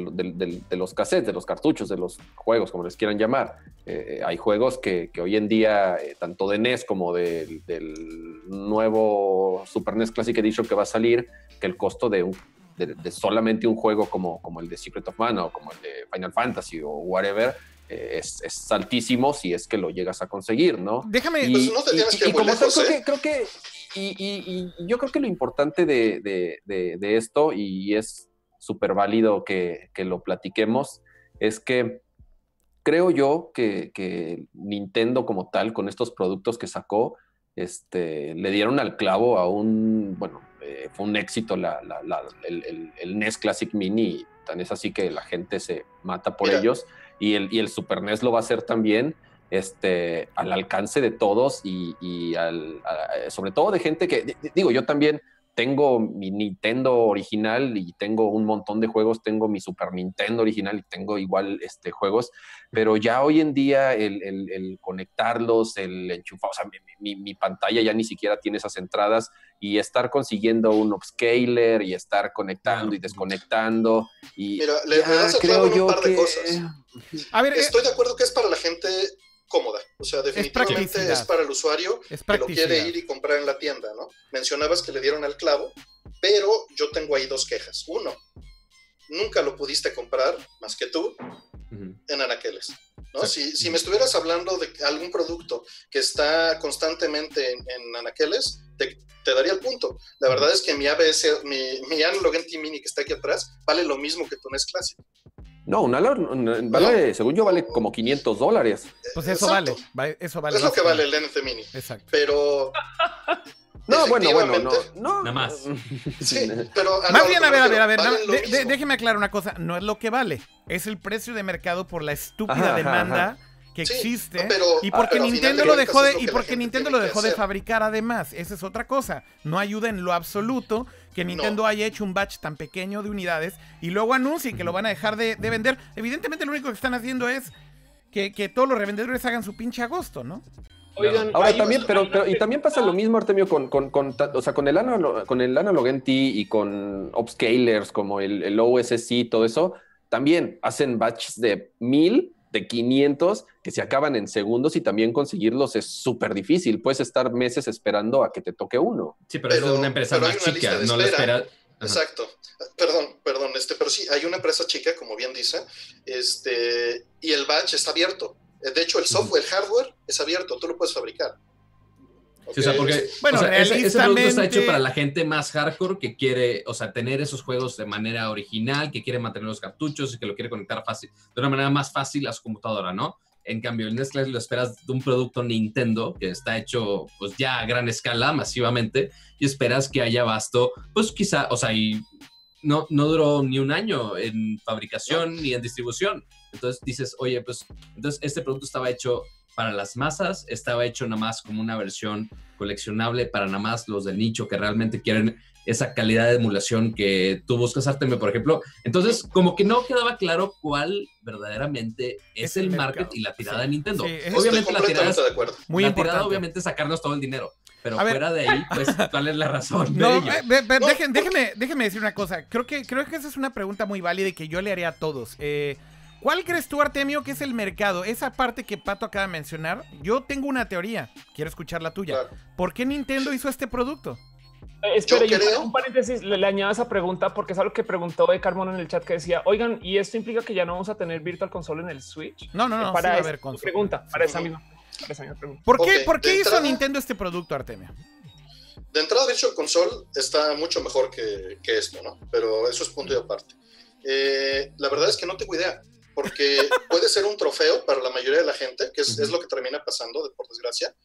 los cassettes, de los cartuchos, de los juegos, como les quieran llamar. Eh, hay juegos que, hoy en día, eh, tanto de NES como del nuevo Super NES Classic Edition que va a salir, que el costo de, solamente un juego como, como el de Secret of Mana o como el de Final Fantasy o whatever, eh, es, altísimo si es que lo llegas a conseguir, ¿no? Déjame, y, pues creo que y, yo creo que lo importante de, esto, y es súper válido que, lo platiquemos, es que creo yo que, Nintendo como tal, con estos productos que sacó, este, le dieron al clavo a un, bueno, eh, fue un éxito el, NES Classic Mini, tan es así que la gente se mata por ellos, y el, y el Super NES lo va a hacer también este, al alcance de todos y, al, sobre todo de gente que, digo, yo también tengo mi Nintendo original y tengo un montón de juegos, tengo mi Super Nintendo original y tengo igual este, juegos, pero ya hoy en día el, conectarlos, el enchufar, o sea, mi, pantalla ya ni siquiera tiene esas entradas y estar consiguiendo un upscaler y estar conectando y desconectando. Y Mira, le, das creo yo un par de cosas. A ver, Estoy de acuerdo que es para la gente cómoda. O sea, definitivamente es, para el usuario que lo quiere ir y comprar en la tienda, ¿no? Mencionabas que le dieron al clavo, pero yo tengo ahí dos quejas. Uno, nunca lo pudiste comprar más que tú en anaqueles. ¿no? Si, me estuvieras hablando de algún producto que está constantemente en, anaqueles, te, daría el punto. La verdad es que mi ABS, mi, mi Analog NT Mini que está aquí atrás, vale lo mismo que tu NES Classic. No, un Alarm, vale, según yo, vale como 500 dólares. Pues eso vale, eso vale. Es lo que vale el NF Mini. Exacto. Pero. No, bueno, bueno, no, no. Nada más. Sí, pero. Más bien, a ver, a ver, a ver. déjeme aclarar una cosa. No es lo que vale. Es el precio de mercado por la estúpida demanda que existe y porque Nintendo lo dejó de y porque Nintendo lo dejó de fabricar además esa es otra cosa no ayuda en lo absoluto que Nintendo haya hecho un batch tan pequeño de unidades y luego anuncie que lo van a dejar de, vender. Evidentemente lo único que están haciendo es que, todos los revendedores hagan su pinche agosto no Oigan, Ahora también, pero, y también pasa lo mismo, Artemio, con, con, con, o sea, con el Analog, con el Analog NT y con upscalers como el, el OSC, todo eso, también hacen batches de mil de 500 que se acaban en segundos y también conseguirlos es súper difícil. Puedes estar meses esperando a que te toque uno. Sí, pero, es una empresa más chica, no la espera. Exacto. Perdón, perdón, este, pero sí, hay una empresa chica, como bien dice, este, y el batch está abierto. De hecho, el software, el hardware es abierto, tú lo puedes fabricar. Sí, o sea, porque bueno, ese, producto está hecho para la gente más hardcore que quiere, o sea, tener esos juegos de manera original, que quiere mantener los cartuchos y que lo quiere conectar fácil, de una manera más fácil a su computadora, ¿no? En cambio, el Nestlé lo esperas de un producto Nintendo que está hecho pues ya a gran escala, masivamente, y esperas que haya basto, pues quizá, o sea, y no, no duró ni un año en fabricación ni en distribución. Entonces dices, oye, pues entonces este producto estaba hecho para las masas, estaba hecho nada más como una versión coleccionable para nada más los del nicho que realmente quieren esa calidad de emulación que tú buscas, Artemio, por ejemplo. Entonces, como que no quedaba claro cuál verdaderamente es, el, market y la tirada de Nintendo. obviamente la tirada es, muy la tirada obviamente es sacarnos todo el dinero. Pero fuera de ahí, pues, ¿cuál es la razón? No, déjenme, déjenme decir una cosa. Creo que, creo que esa es una pregunta muy válida y que yo le haría a todos. Eh, ¿Cuál crees tú, Artemio, que es el mercado? Esa parte que Pato acaba de mencionar, yo tengo una teoría. Quiero escuchar la tuya. ¿Por qué Nintendo hizo este producto? Eh, espera, yo, un paréntesis, le, añado esa pregunta porque es algo que preguntó de Carmona en el chat que decía, oigan, ¿y esto implica que ya no vamos a tener Virtual Console en el Switch? No, no, no. para esa pregunta, para esa misma, pregunta. ¿Por qué, ¿por qué hizo Nintendo este producto, Artemio? De entrada, Virtual Console está mucho mejor que, esto, ¿no? Pero eso es punto de aparte. Eh, la verdad es que no tengo idea porque puede ser un trofeo para la mayoría de la gente, que es, lo que termina pasando, por desgracia.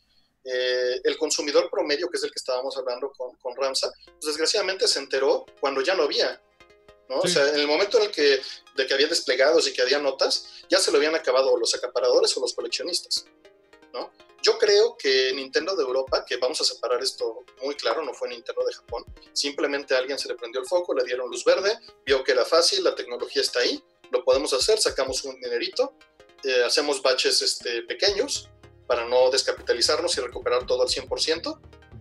Eh, el consumidor promedio, que es el que estábamos hablando con, con Ramsa, pues desgraciadamente se enteró cuando ya no había. O sea, en el momento en el que, de que había desplegados y que había notas, ya se lo habían acabado los acaparadores o los coleccionistas, ¿no? Yo creo que Nintendo de Europa, que vamos a separar esto muy claro, no fue Nintendo de Japón, simplemente a alguien se le prendió el foco, le dieron luz verde, vio que era fácil, la tecnología está ahí, lo podemos hacer, sacamos un dinerito, eh, hacemos baches este, pequeños para no descapitalizarnos y recuperar todo al 100%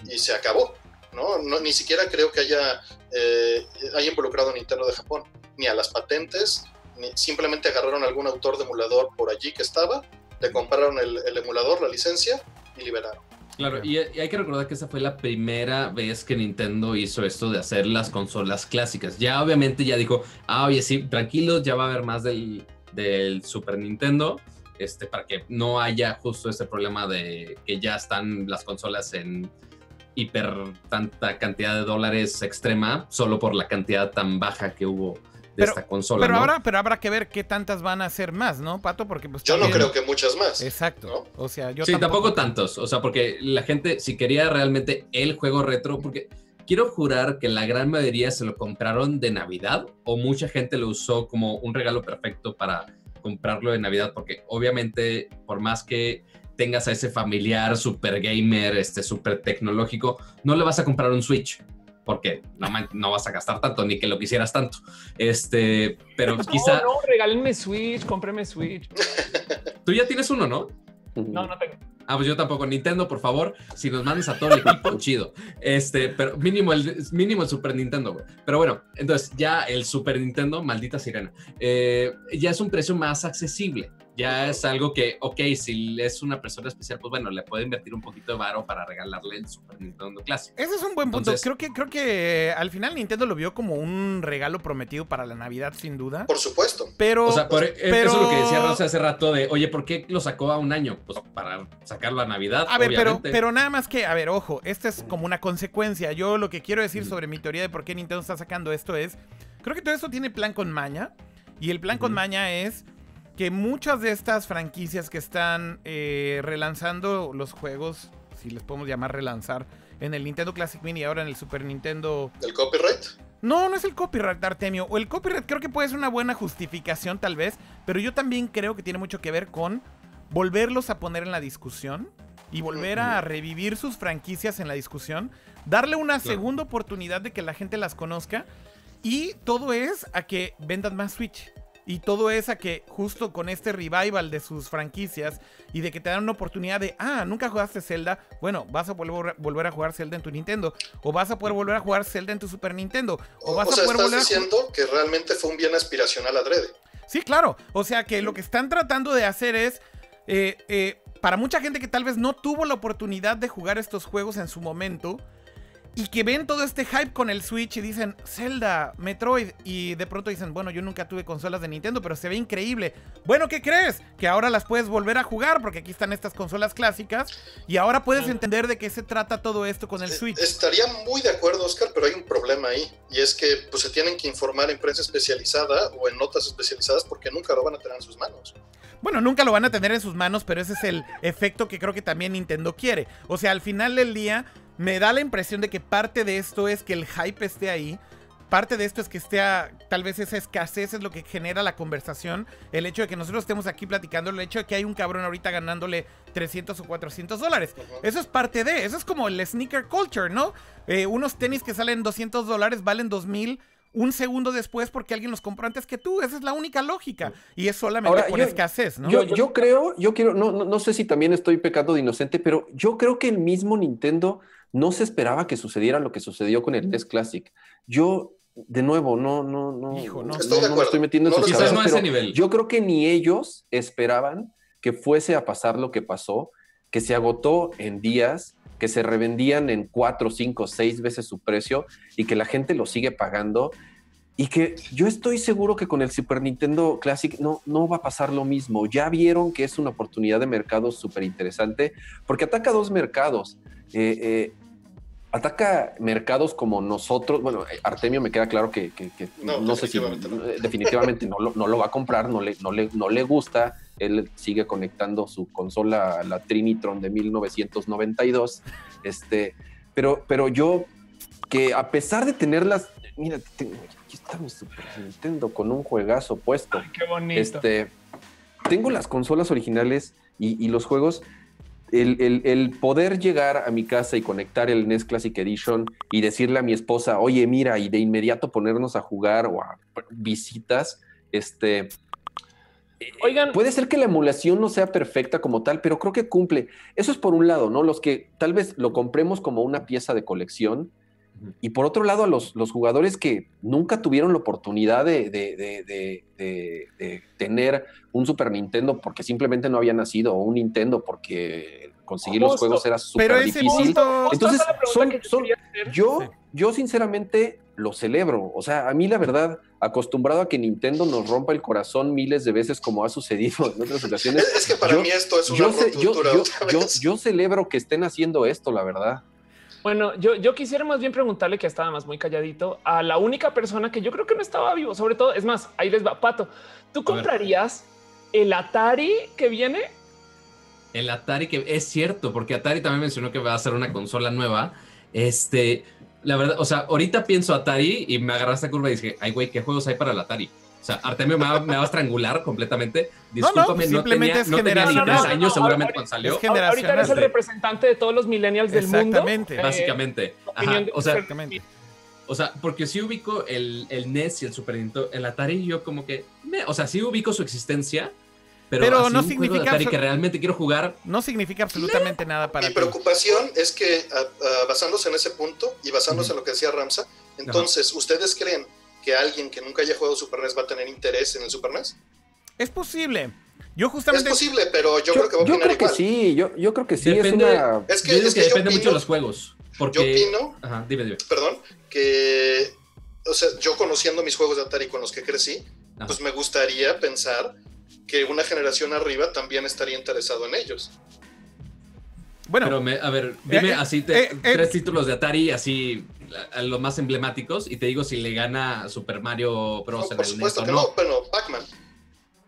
y se acabó. ¿no? ni siquiera creo que haya, eh, haya involucrado a Nintendo de Japón, ni a las patentes, ni, simplemente agarraron algún autor de emulador por allí que estaba le compraron el, emulador, la licencia y liberaron. Claro, y, hay que recordar que esa fue la primera vez que Nintendo hizo esto de hacer las consolas clásicas. Ya obviamente ya dijo, ah, oye, sí, tranquilos, ya va a haber más del, del Super Nintendo, este, para que no haya justo ese problema de que ya están las consolas en hiper tanta cantidad de dólares extrema, solo por la cantidad tan baja que hubo pero, esta consola. Pero, ahora, pero habrá que ver qué tantas van a ser más, ¿no, Pato? Porque pues, yo no creo que muchas más. Exacto. O sea, yo sí, tampoco... tantos. O sea, porque la gente, si quería realmente el juego retro, porque quiero jurar que la gran mayoría se lo compraron de Navidad o mucha gente lo usó como un regalo perfecto para comprarlo de Navidad, porque obviamente, por más que tengas a ese familiar super gamer, este super tecnológico, no le vas a comprar un Switch porque no, no, vas a gastar tanto ni que lo quisieras tanto. Este, pero no, quizá. No, regálenme Switch, cómpreme Switch. Tú ya tienes uno, ¿no? No, no tengo. Ah, pues yo tampoco. Nintendo, por favor, si nos mandas a todo el equipo, chido. Este, pero mínimo el, mínimo el Super Nintendo, güey. Pero bueno, entonces ya el Super Nintendo, maldita sirena, eh, ya es un precio más accesible ya es algo que, ok, si es una persona especial, pues bueno, le puede invertir un poquito de varo para regalarle el Super Nintendo Classic. Ese es un buen punto. creo que, creo que al final Nintendo lo vio como un regalo prometido para la Navidad, sin duda. Por supuesto. Pero. O sea, por, eso es lo que decía Rosa hace rato de, oye, ¿por qué lo sacó a un año? Pues para sacarlo a Navidad. A ver, pero, pero nada más que, a ver, ojo, esta es como una consecuencia. Yo lo que quiero decir sobre mi teoría de por qué Nintendo está sacando esto es. Creo que todo esto tiene plan con maña. Y el plan con maña es que muchas de estas franquicias que están eh, relanzando los juegos, si les podemos llamar relanzar, en el Nintendo Classic Mini y ahora en el Super Nintendo. ¿El copyright? No, no es el copyright, Artemio. O el copyright creo que puede ser una buena justificación, tal vez. Pero yo también creo que tiene mucho que ver con volverlos a poner en la discusión y volver a revivir sus franquicias en la discusión. Darle una segunda oportunidad de que la gente las conozca. Y todo es a que vendan más Switch. Y todo es a que justo con este revival de sus franquicias y de que te dan una oportunidad de, ah, nunca jugaste Zelda, bueno, vas a volver, volver a jugar Zelda en tu Nintendo. O vas a poder volver a jugar Zelda en tu Super Nintendo. O, vas a poder estás diciendo que realmente fue un bien aspiracional adrede. Sí, claro. O sea que lo que están tratando de hacer es... Eh, eh, para mucha gente que tal vez no tuvo la oportunidad de jugar estos juegos en su momento, y que ven todo este hype con el Switch y dicen Zelda, Metroid y de pronto dicen, bueno, yo nunca tuve consolas de Nintendo, pero se ve increíble. Bueno, ¿qué crees? Que ahora las puedes volver a jugar porque aquí están estas consolas clásicas y ahora puedes entender de qué se trata todo esto con el Switch. Estaría muy de acuerdo, Oscar, pero hay un problema ahí y es que pues se tienen que informar en prensa especializada o en notas especializadas porque nunca lo van a tener en sus manos. Bueno, nunca lo van a tener en sus manos, pero ese es el efecto que creo que también Nintendo quiere. O sea, al final del día me da la impresión de que parte de esto es que el hype esté ahí. Parte de esto es que esté, tal vez esa escasez es lo que genera la conversación. El hecho de que nosotros estemos aquí platicando, el hecho de que hay un cabrón ahorita ganándole 300 o 400 dólares. Eso es parte de, eso es como el sneaker culture, ¿no? Eh, unos tenis que salen 200 dólares valen 2000 un segundo después porque alguien los compró antes que tú. Esa es la única lógica. Y es solamente por escasez, ¿no? Yo, yo, creo, yo quiero, no, no, no sé si también estoy pecando de inocente, pero yo creo que el mismo Nintendo no se esperaba que sucediera lo que sucedió con el NES Classic. Yo, de nuevo, no, no, no, no, estoy, metiendo en sus nivel. Yo creo que ni ellos esperaban que fuese a pasar lo que pasó, que se agotó en días, que se revendían en cuatro, cinco, seis veces su precio y que la gente lo sigue pagando. Y que yo estoy seguro que con el Super Nintendo Classic no, no va a pasar lo mismo. Ya vieron que es una oportunidad de mercado súper interesante porque ataca dos mercados. Eh, eh, ataca mercados como nosotros. Bueno, Artemio me queda claro que, no, sé si definitivamente no lo, no lo, va a comprar, no le, no, le, no le gusta. Él sigue conectando su consola a la Trinitron de 1992. Este, pero, pero yo, que a pesar de tenerlas mira, tengo, aquí está mi Super Nintendo con un juegazo puesto. qué bonito. Este, tengo las consolas originales y, los juegos. El, poder llegar a mi casa y conectar el NES Classic Edition y decirle a mi esposa, oye, mira, y de inmediato ponernos a jugar o a visitas, este, Oigan. Puede ser que la emulación no sea perfecta como tal, pero creo que cumple. Eso es por un lado, ¿no? Los que tal vez lo compremos como una pieza de colección. Y por otro lado, a los, los jugadores que nunca tuvieron la oportunidad de, de, tener un Super Nintendo porque simplemente no había nacido, o un Nintendo porque conseguir los juegos era súper difícil. Entonces, son, yo, yo sinceramente lo celebro. O sea, a mí la verdad, acostumbrado a que Nintendo nos rompa el corazón miles de veces como ha sucedido en otras ocasiones. Es, que para mí esto es una yo, yo, yo, celebro que estén haciendo esto, la verdad. Bueno, yo, yo quisiera más bien preguntarle, que estaba más muy calladito, a la única persona que yo creo que no estaba vivo, sobre todo, es más, ahí les va, Pato, ¿tú comprarías el Atari que viene? El Atari que es cierto, porque Atari también mencionó que va a hacer una consola nueva. Este, la verdad, o sea, ahorita pienso Atari y me agarraste a curva y dije, ay, güey, ¿qué juegos hay para el Atari? Sea, Artemio me va, me va a estrangular completamente. Discúlpame, no, tenía, no tenía ni tres años seguramente cuando salió. Ahorita eres el representante de todos los millennials del mundo. Exactamente. Básicamente. Ajá, o sea, Exactamente. O sea, porque sí ubico el, el NES y el Super Nintendo, el Atari, yo como que, o sea, sí ubico su existencia, pero, no significa que realmente quiero jugar. No significa absolutamente nada para Mi preocupación es que basándose en ese punto y basándose en lo que decía Ramsa, entonces, ¿ustedes creen que alguien que nunca haya jugado Super NES va a tener interés en el Super NES? Es posible. Yo justamente. Es posible, pero yo, creo que va a opinar yo creo Que sí, yo, yo, creo que sí. Depende, es, que, es que, depende mucho de los juegos. Porque... Yo opino. Ajá, dime, dime. Perdón, que. O sea, yo conociendo mis juegos de Atari con los que crecí, pues me gustaría pensar que una generación arriba también estaría interesado en ellos. Bueno, pero a ver, dime eh, así eh, eh, tres títulos de Atari, así los más emblemáticos, y te digo si le gana Super Mario Bros. No, por supuesto que no, bueno, Pac-Man.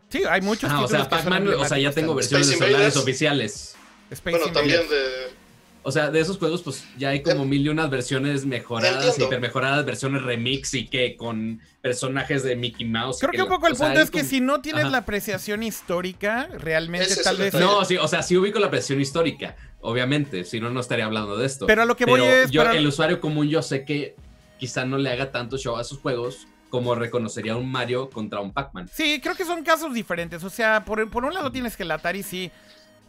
Sí, hay muchos. Ah, o sea, Pac-Man, o sea, ya tengo versiones de celulares oficiales. bueno, también de o sea, de esos juegos, pues ya hay como mil y unas versiones mejoradas, hiper mejoradas, versiones remix y que con personajes de Mickey Mouse. Creo que, un poco el punto es que si no tienes la apreciación histórica, realmente tal vez. No, sí, o sea, sí ubico la apreciación histórica, obviamente, si no, no estaría hablando de esto. Pero a lo que voy es. Yo, El usuario común, yo sé que quizá no le haga tanto show a sus juegos como reconocería un Mario contra un Pac-Man. Sí, creo que son casos diferentes. O sea, por, por un lado tienes que el Atari sí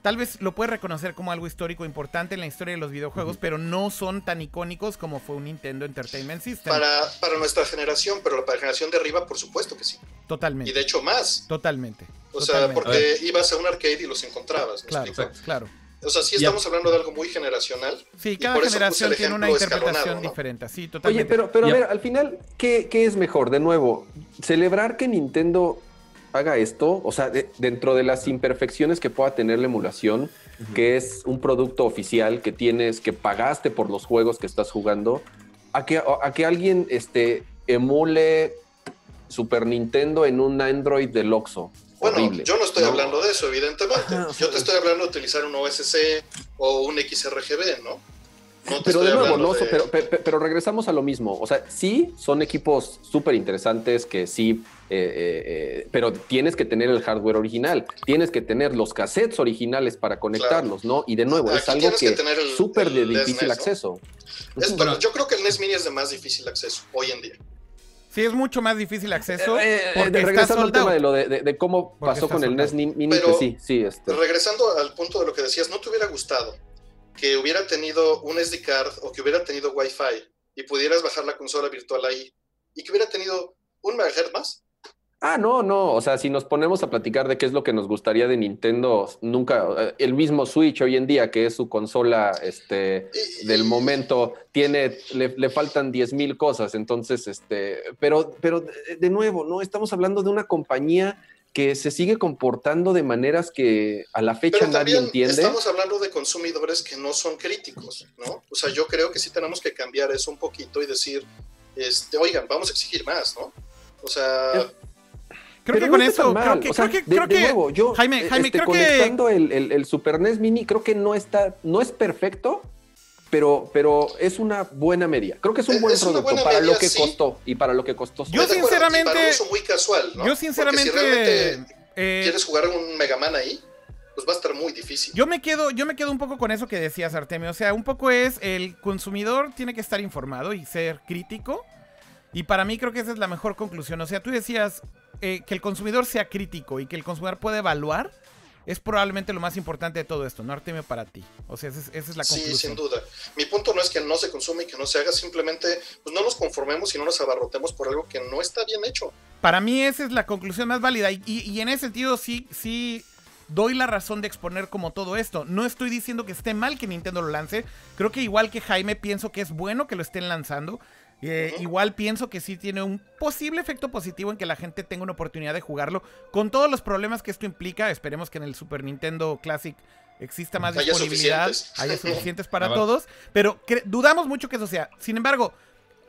tal vez lo puedes reconocer como algo histórico importante en la historia de los videojuegos, pero no son tan icónicos como fue un Nintendo Entertainment System. Para, para nuestra generación, pero para la generación de arriba, por supuesto que sí. Totalmente. Y de hecho más. Totalmente. O sea, porque ibas a un arcade y los encontrabas. claro, claro. O sea, sí estamos hablando de algo muy generacional. Sí, cada generación tiene una interpretación diferente. Sí, totalmente. Oye, pero, pero a ver, al final, ¿qué, ¿qué es mejor? De nuevo, celebrar que Nintendo haga esto, o sea, dentro de las imperfecciones que pueda tener la emulación, que es un producto oficial que tienes, que pagaste por los juegos que estás jugando, a que, a que alguien este, emule Super Nintendo en un Android del Oxxo. Bueno, yo no estoy hablando de eso, evidentemente. yo te estoy hablando de utilizar un OSC o un XRGB, ¿no? pero de nuevo, no, Pero, pero, regresamos a lo mismo. O sea, sí, son equipos súper interesantes que sí, eh, eh, eh, pero tienes que tener el hardware original, tienes que tener los cassettes originales para conectarlos, ¿no? Y de nuevo, es algo que, es súper de difícil acceso. bueno, yo creo que el NES Mini es de más difícil acceso hoy en día. Sí, es mucho más difícil acceso. regresando al tema de lo de, cómo pasó con el NES Mini, pero, sí, sí. Este. Regresando al punto de lo que decías, ¿no te hubiera gustado que hubiera tenido un SD card o que hubiera tenido Wi-Fi y pudieras bajar la consola virtual ahí y que hubiera tenido un megahertz más. Ah, no, no. O sea, si nos ponemos a platicar de qué es lo que nos gustaría de Nintendo, nunca, eh, el mismo Switch hoy en día, que es su consola este, del momento, tiene, le, le faltan 10 mil cosas. Entonces, este, pero, pero de nuevo, no estamos hablando de una compañía que se sigue comportando de maneras que a la fecha nadie entiende. Estamos hablando de consumidores que no son críticos, ¿no? O sea, yo creo que sí tenemos que cambiar eso un poquito y decir, este, oigan, vamos a exigir más, ¿no? O sea... Creo que con eso, creo que, creo que, creo que yo, Jaime, Jaime, este, creo conectando que... el, el, el, Super NES Mini, creo que no está, no es perfecto, pero, pero es una buena media. Creo que es un buen producto para lo que costó y para lo que costó. Yo sinceramente, para un uso muy casual, ¿no? Yo sinceramente, eh, quieres jugar un Mega Man ahí, pues va a estar muy difícil. Yo me quedo, yo me quedo un poco con eso que decías, Artemio. O sea, un poco es el consumidor tiene que estar informado y ser crítico. Y para mí creo que esa es la mejor conclusión. O sea, tú decías eh, que el consumidor sea crítico y que el consumidor pueda evaluar es probablemente lo más importante de todo esto, ¿no, Artemio, para ti? O sea, esa es, la conclusión. Sí, sin duda. Mi punto no es que no se consume y que no se haga, simplemente pues no nos conformemos y no nos abarrotemos por algo que no está bien hecho. Para mí esa es la conclusión más válida y, y en ese sentido sí, sí doy la razón de exponer como todo esto. No estoy diciendo que esté mal que Nintendo lo lance. Creo que igual que Jaime pienso que es bueno que lo estén lanzando. Eh, igual pienso que sí tiene un posible efecto positivo en que la gente tenga una oportunidad de jugarlo. Con todos los problemas que esto implica, esperemos que en el Super Nintendo Classic exista más disponibilidad, haya suficientes para todos. Pero dudamos mucho que eso sea. Sin embargo,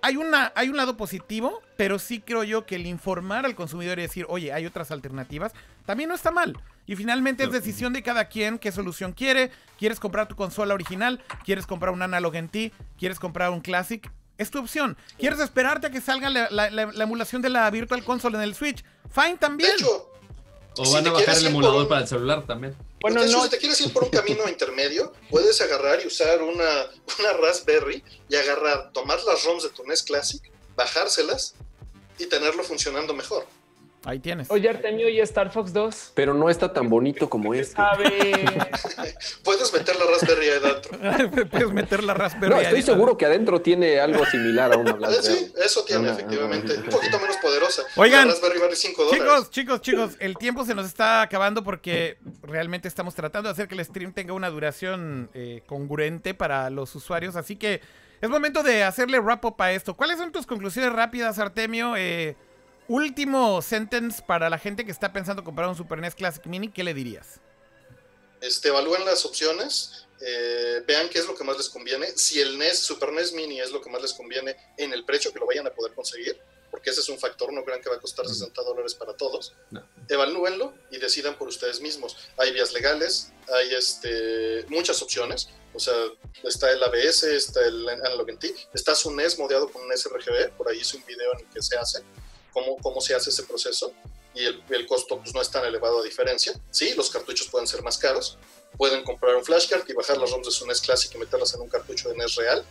hay, una, hay un lado positivo, pero sí creo yo que el informar al consumidor y decir, oye, hay otras alternativas, también no está mal. Y finalmente es decisión de cada quien qué solución quiere. ¿Quieres comprar tu consola original? ¿Quieres comprar un Analog en ti? ¿Quieres comprar un Classic? Es tu opción. ¿Quieres esperarte a que salga la, emulación de la Virtual Console en el Switch? Fine también. o van a bajar el emulador para el celular también. Bueno, no. si te quieres ir por un camino intermedio, puedes agarrar y usar una, una Raspberry y agarrar, tomar las ROMs de tu NES Classic, bajárselas y tenerlo funcionando mejor. Ahí tienes. Oye, Artemio, ¿y Star Fox 2? Pero no está tan bonito como este. A ver. Puedes meter la Raspberry adentro. Puedes meter la Raspberry No, estoy seguro que adentro tiene algo similar a una Raspberry. Sí, eso tiene, efectivamente. Un poquito menos poderosa. Oigan, Raspberry vale 5 dólares. Chicos, chicos, chicos, el tiempo se nos está acabando porque realmente estamos tratando de hacer que el stream tenga una duración eh, congruente para los usuarios. Así que es momento de hacerle wrap up a esto. ¿Cuáles son tus conclusiones rápidas, Artemio? Eh Último sentence para la gente que está pensando comprar un Super NES Classic Mini, ¿qué le dirías? Este, evalúen las opciones, eh, vean qué es lo que más les conviene. Si el NES, Super NES Mini es lo que más les conviene en el precio que lo vayan a poder conseguir, porque ese es un factor, no crean que va a costar 60 dólares para todos. Evalúenlo y decidan por ustedes mismos. Hay vías legales, hay este, muchas opciones. O sea, está el ABS, está el Analog NT, está su NES modeado con un sRGB, por ahí hice un video en el que se hace cómo, cómo se hace ese proceso y el, el, costo pues, no es tan elevado a diferencia. Sí, los cartuchos pueden ser más caros. Pueden comprar un flashcard y bajar las ROMs de su NES Classic y meterlas en un cartucho de NES real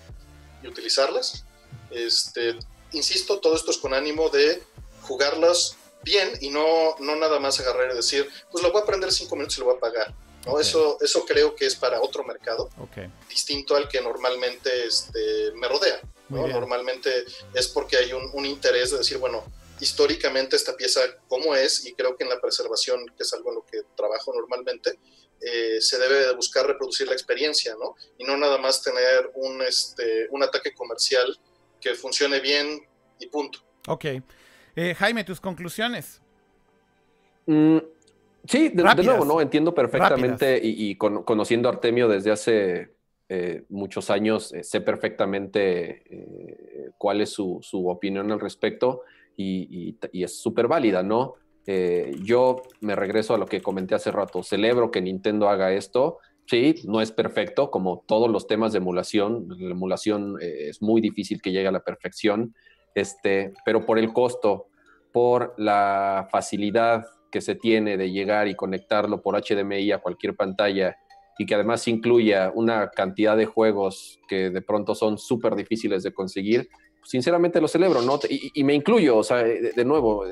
y utilizarlas. Este, insisto, todo esto es con ánimo de jugarlas bien y no, no nada más agarrar y decir, pues lo voy a aprender cinco minutos y lo voy a pagar. ¿no? Eso, eso creo que es para otro mercado, distinto al que normalmente este, me rodea. ¿no? Normalmente es porque hay un, un interés de decir, bueno, históricamente esta pieza cómo es y creo que en la preservación, que es algo en lo que trabajo normalmente, eh, se debe de buscar reproducir la experiencia, ¿no? Y no nada más tener un, este, un ataque comercial que funcione bien y punto. Ok. Eh, Jaime, tus conclusiones. Mm, sí, de, nuevo, ¿no? Entiendo perfectamente y, conociendo a Artemio desde hace eh, muchos años, sé perfectamente cuál es su, su opinión al respecto y, es súper válida, ¿no? Eh, yo me regreso a lo que comenté hace rato, celebro que Nintendo haga esto. Sí, no es perfecto, como todos los temas de emulación. La emulación eh, es muy difícil que llegue a la perfección, este, pero por el costo, por la facilidad que se tiene de llegar y conectarlo por HDMI a cualquier pantalla y que además incluya una cantidad de juegos que de pronto son súper difíciles de conseguir, sinceramente lo celebro, ¿no? Y, me incluyo, o sea, de, nuevo,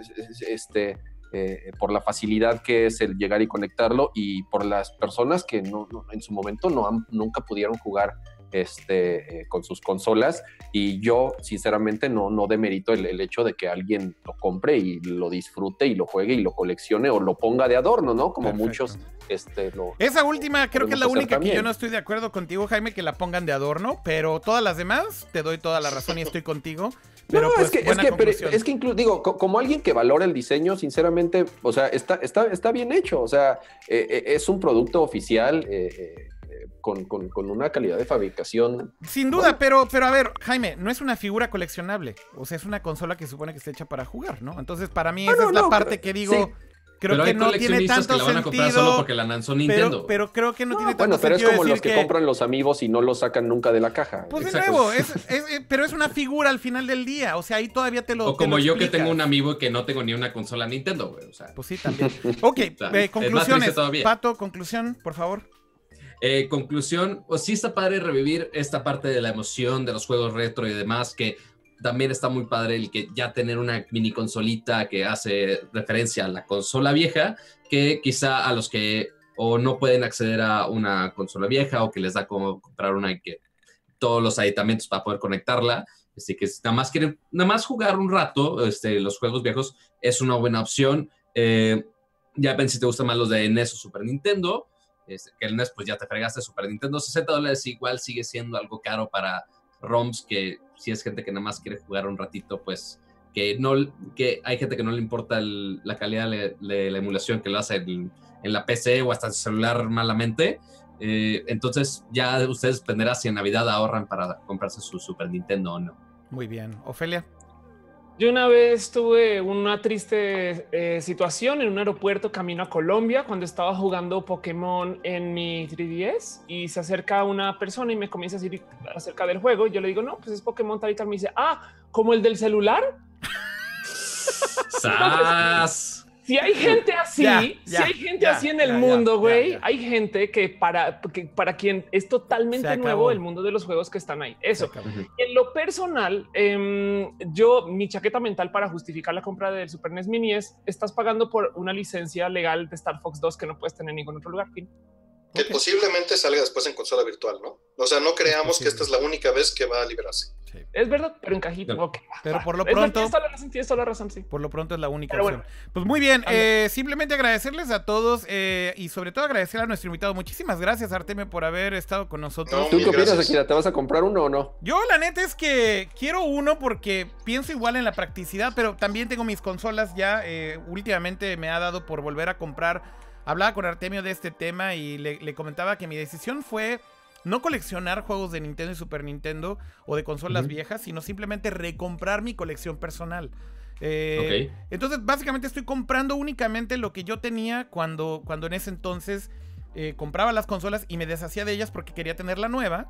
este, eh, por la facilidad que es el llegar y conectarlo y por las personas que no, en su momento no nunca pudieron jugar este, eh, con sus consolas y yo sinceramente no, no demerito el, el, hecho de que alguien lo compre y lo disfrute y lo juegue y lo coleccione o lo ponga de adorno, ¿no? Como muchos este, lo... Esa última creo que es la única que yo no estoy de acuerdo contigo, Jaime, que la pongan de adorno, pero todas las demás te doy toda la razón y estoy contigo. Pero no, es pues, que, es que, pero, es que incluso, digo, como alguien que valora el diseño, sinceramente, o sea, está, está, está bien hecho, o sea, eh, eh, es un producto oficial, eh, con, una calidad de fabricación. Sin duda, pero, pero a ver, Jaime, no es una figura coleccionable. O sea, es una consola que supone que está hecha para jugar, ¿no? Entonces, para mí, esa es la parte que digo. creo que no tiene tanto que la van a comprar solo porque la lanzó Nintendo. Pero, creo que no, tiene tanto bueno, pero es como los que, compran los amigos y no lo sacan nunca de la caja. Pues de nuevo, es, eh, pero es una figura al final del día. O sea, ahí todavía te lo. O como yo que tengo un amigo que no tengo ni una consola Nintendo, güey. O sea. Pues sí, también. Ok, eh, conclusiones. Pato, conclusión, por favor. Eh, conclusión, pues sí está padre revivir esta parte de la emoción de los juegos retro y demás, que también está muy padre el que ya tener una mini consolita que hace referencia a la consola vieja, que quizá a los que o no pueden acceder a una consola vieja o que les da como comprar una y que todos los aditamentos para poder conectarla, así que nada más quieren, nada más jugar un rato este, los juegos viejos es una buena opción. Eh, ya ven si te gustan más los de NES o Super Nintendo, que el NES pues ya te fregaste Super Nintendo, 60 dólares igual sigue siendo algo caro para ROMs que si es gente que nada más quiere jugar un ratito, pues que no que hay gente que no le importa la calidad de, la emulación que lo hace en, la PC o hasta el celular malamente. Eh, entonces ya ustedes dependerá si en Navidad ahorran para comprarse su Super Nintendo o no. Muy bien. Ofelia. Yo una vez tuve una triste eh, situación en un aeropuerto camino a Colombia cuando estaba jugando Pokémon en mi 3DS y se acerca una persona y me comienza a decir acerca del juego. Yo le digo, no, pues es Pokémon tal y. Me dice, ah, como el del celular. si hay gente así, si hay gente así en el mundo, güey, hay gente que para, para quien es totalmente nuevo el mundo de los juegos que están ahí. Eso. En lo personal, em, yo, mi chaqueta mental para justificar la compra del Super NES Mini es, estás pagando por una licencia legal de Star Fox 2 que no puedes tener en ningún otro lugar. Que posiblemente salga después en consola virtual, ¿no? O sea, no creamos que esta es la única vez que va a liberarse. Es verdad, pero en cajita. Pero por lo pronto. la razón, sí. Por lo pronto es la única opción. Pues muy bien, eh, simplemente agradecerles a todos eh, y sobre todo agradecer a nuestro invitado. Muchísimas gracias, Artemio, por haber estado con nosotros. ¿Tú qué opinas, Akira? ¿Te vas a comprar uno o no? Yo, la neta es que quiero uno porque pienso igual en la practicidad, pero también tengo mis consolas ya. Eh, últimamente me ha dado por volver a comprar. Hablaba con Artemio de este tema y le comentaba que mi decisión fue no coleccionar juegos de Nintendo y Super Nintendo o de consolas viejas, sino simplemente recomprar mi colección personal. Eh, entonces, básicamente estoy comprando únicamente lo que yo tenía cuando, cuando en ese entonces eh, compraba las consolas y me deshacía de ellas porque quería tener la nueva.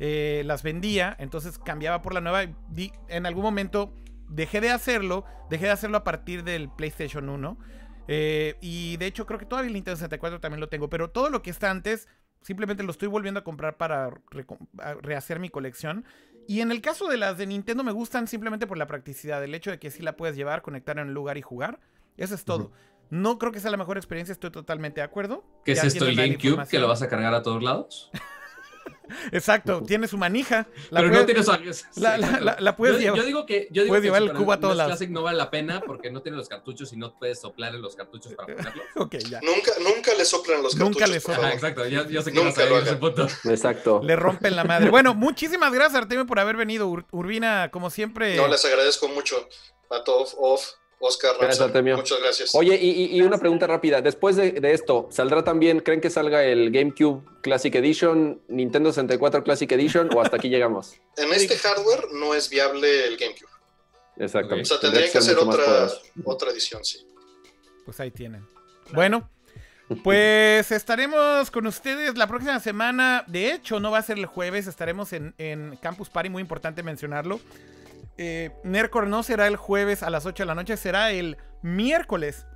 Eh, las vendía, entonces cambiaba por la nueva. Y en algún momento dejé de hacerlo, dejé de hacerlo a partir del PlayStation 1. Y de hecho creo que todavía el Nintendo 64 también lo tengo, pero todo lo que está antes Simplemente lo estoy volviendo a comprar para rehacer mi colección. Y en el caso de las de Nintendo me gustan simplemente por la practicidad, el hecho de que sí la puedes llevar, conectar en un lugar y jugar. Eso es todo. No creo que sea la mejor experiencia, estoy totalmente de acuerdo. ¿Qué es esto, el GameCube, que lo vas a cargar a todos lados? Exacto, tiene su manija. La Pero no tiene La, puedes llevar. Yo digo que, yo digo puedes llevar el cubo a todos lados. Classic no vale la pena porque no tiene los cartuchos y no puedes soplar en los cartuchos para ponerlos. ya. Nunca, nunca le soplan los cartuchos. Nunca le soplan. exacto, ya, ya sé que vas a ir ese punto. Exacto. Le rompen la madre. Bueno, muchísimas gracias, Artemio, por haber venido. Urbina, como siempre. No, les agradezco mucho a todos. Off. Oscar muchas gracias. Oye, y, una pregunta rápida. Después de, esto, ¿saldrá también, creen que salga el GameCube Classic Edition, Nintendo 64 Classic Edition o hasta aquí llegamos? En este hardware no es viable el GameCube. Exactamente. O sea, tendría que, ser otra, otra edición, sí. Pues ahí tienen. Bueno, pues estaremos con ustedes la próxima semana. De hecho, no va a ser el jueves, estaremos en, en Campus Party, muy importante mencionarlo. Eh, Nercor no será el jueves a las 8 de la noche, será el miércoles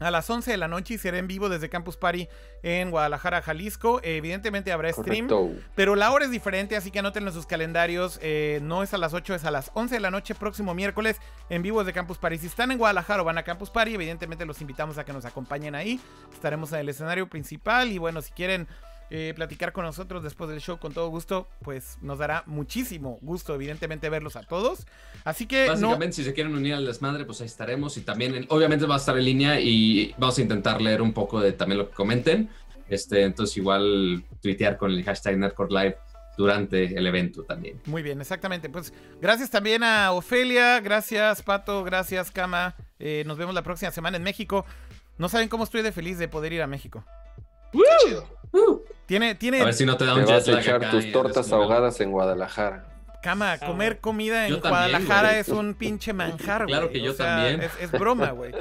a las 11 de la noche y será en vivo desde Campus Party en Guadalajara, Jalisco. evidentemente habrá stream, pero la hora es diferente, así que anótenlo en sus calendarios. Eh, no es a las 8, es a las 11 de la noche, próximo miércoles, en vivo desde Campus Party. Si están en Guadalajara o van a Campus Party, evidentemente los invitamos a que nos acompañen ahí. Estaremos en el escenario principal y bueno, si quieren eh, platicar con nosotros después del show con todo gusto, pues nos dará muchísimo gusto, evidentemente, verlos a todos. Así que. Básicamente, si se quieren unir al desmadre, pues ahí estaremos. Y también, obviamente, va a estar en línea y vamos a intentar leer un poco de también lo que comenten. Este, entonces, igual tuitear con el hashtag Nerdcore Live durante el evento también. Muy bien, exactamente. Pues gracias también a Ofelia, gracias Pato, gracias Kama. Eh, nos vemos la próxima semana en México. No saben cómo estoy de feliz de poder ir a México. Tiene, tiene. A ver si no te da un te vas a echar tus tortas ahogadas en Guadalajara. Cama, comer comida en Guadalajara es un pinche manjar, Claro que yo también. Es, broma, güey.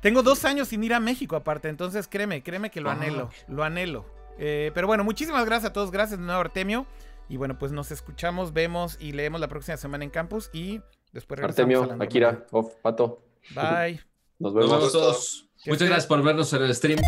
Tengo dos años sin ir a México aparte, entonces créeme, créeme que lo anhelo, lo anhelo. Eh, pero bueno, muchísimas gracias a todos, gracias de nuevo Artemio. Y bueno, pues nos escuchamos, vemos y leemos la próxima semana en campus y después regresamos Artemio, Akira, Pato. Bye. Nos vemos. todos. Muchas gracias por vernos en el stream.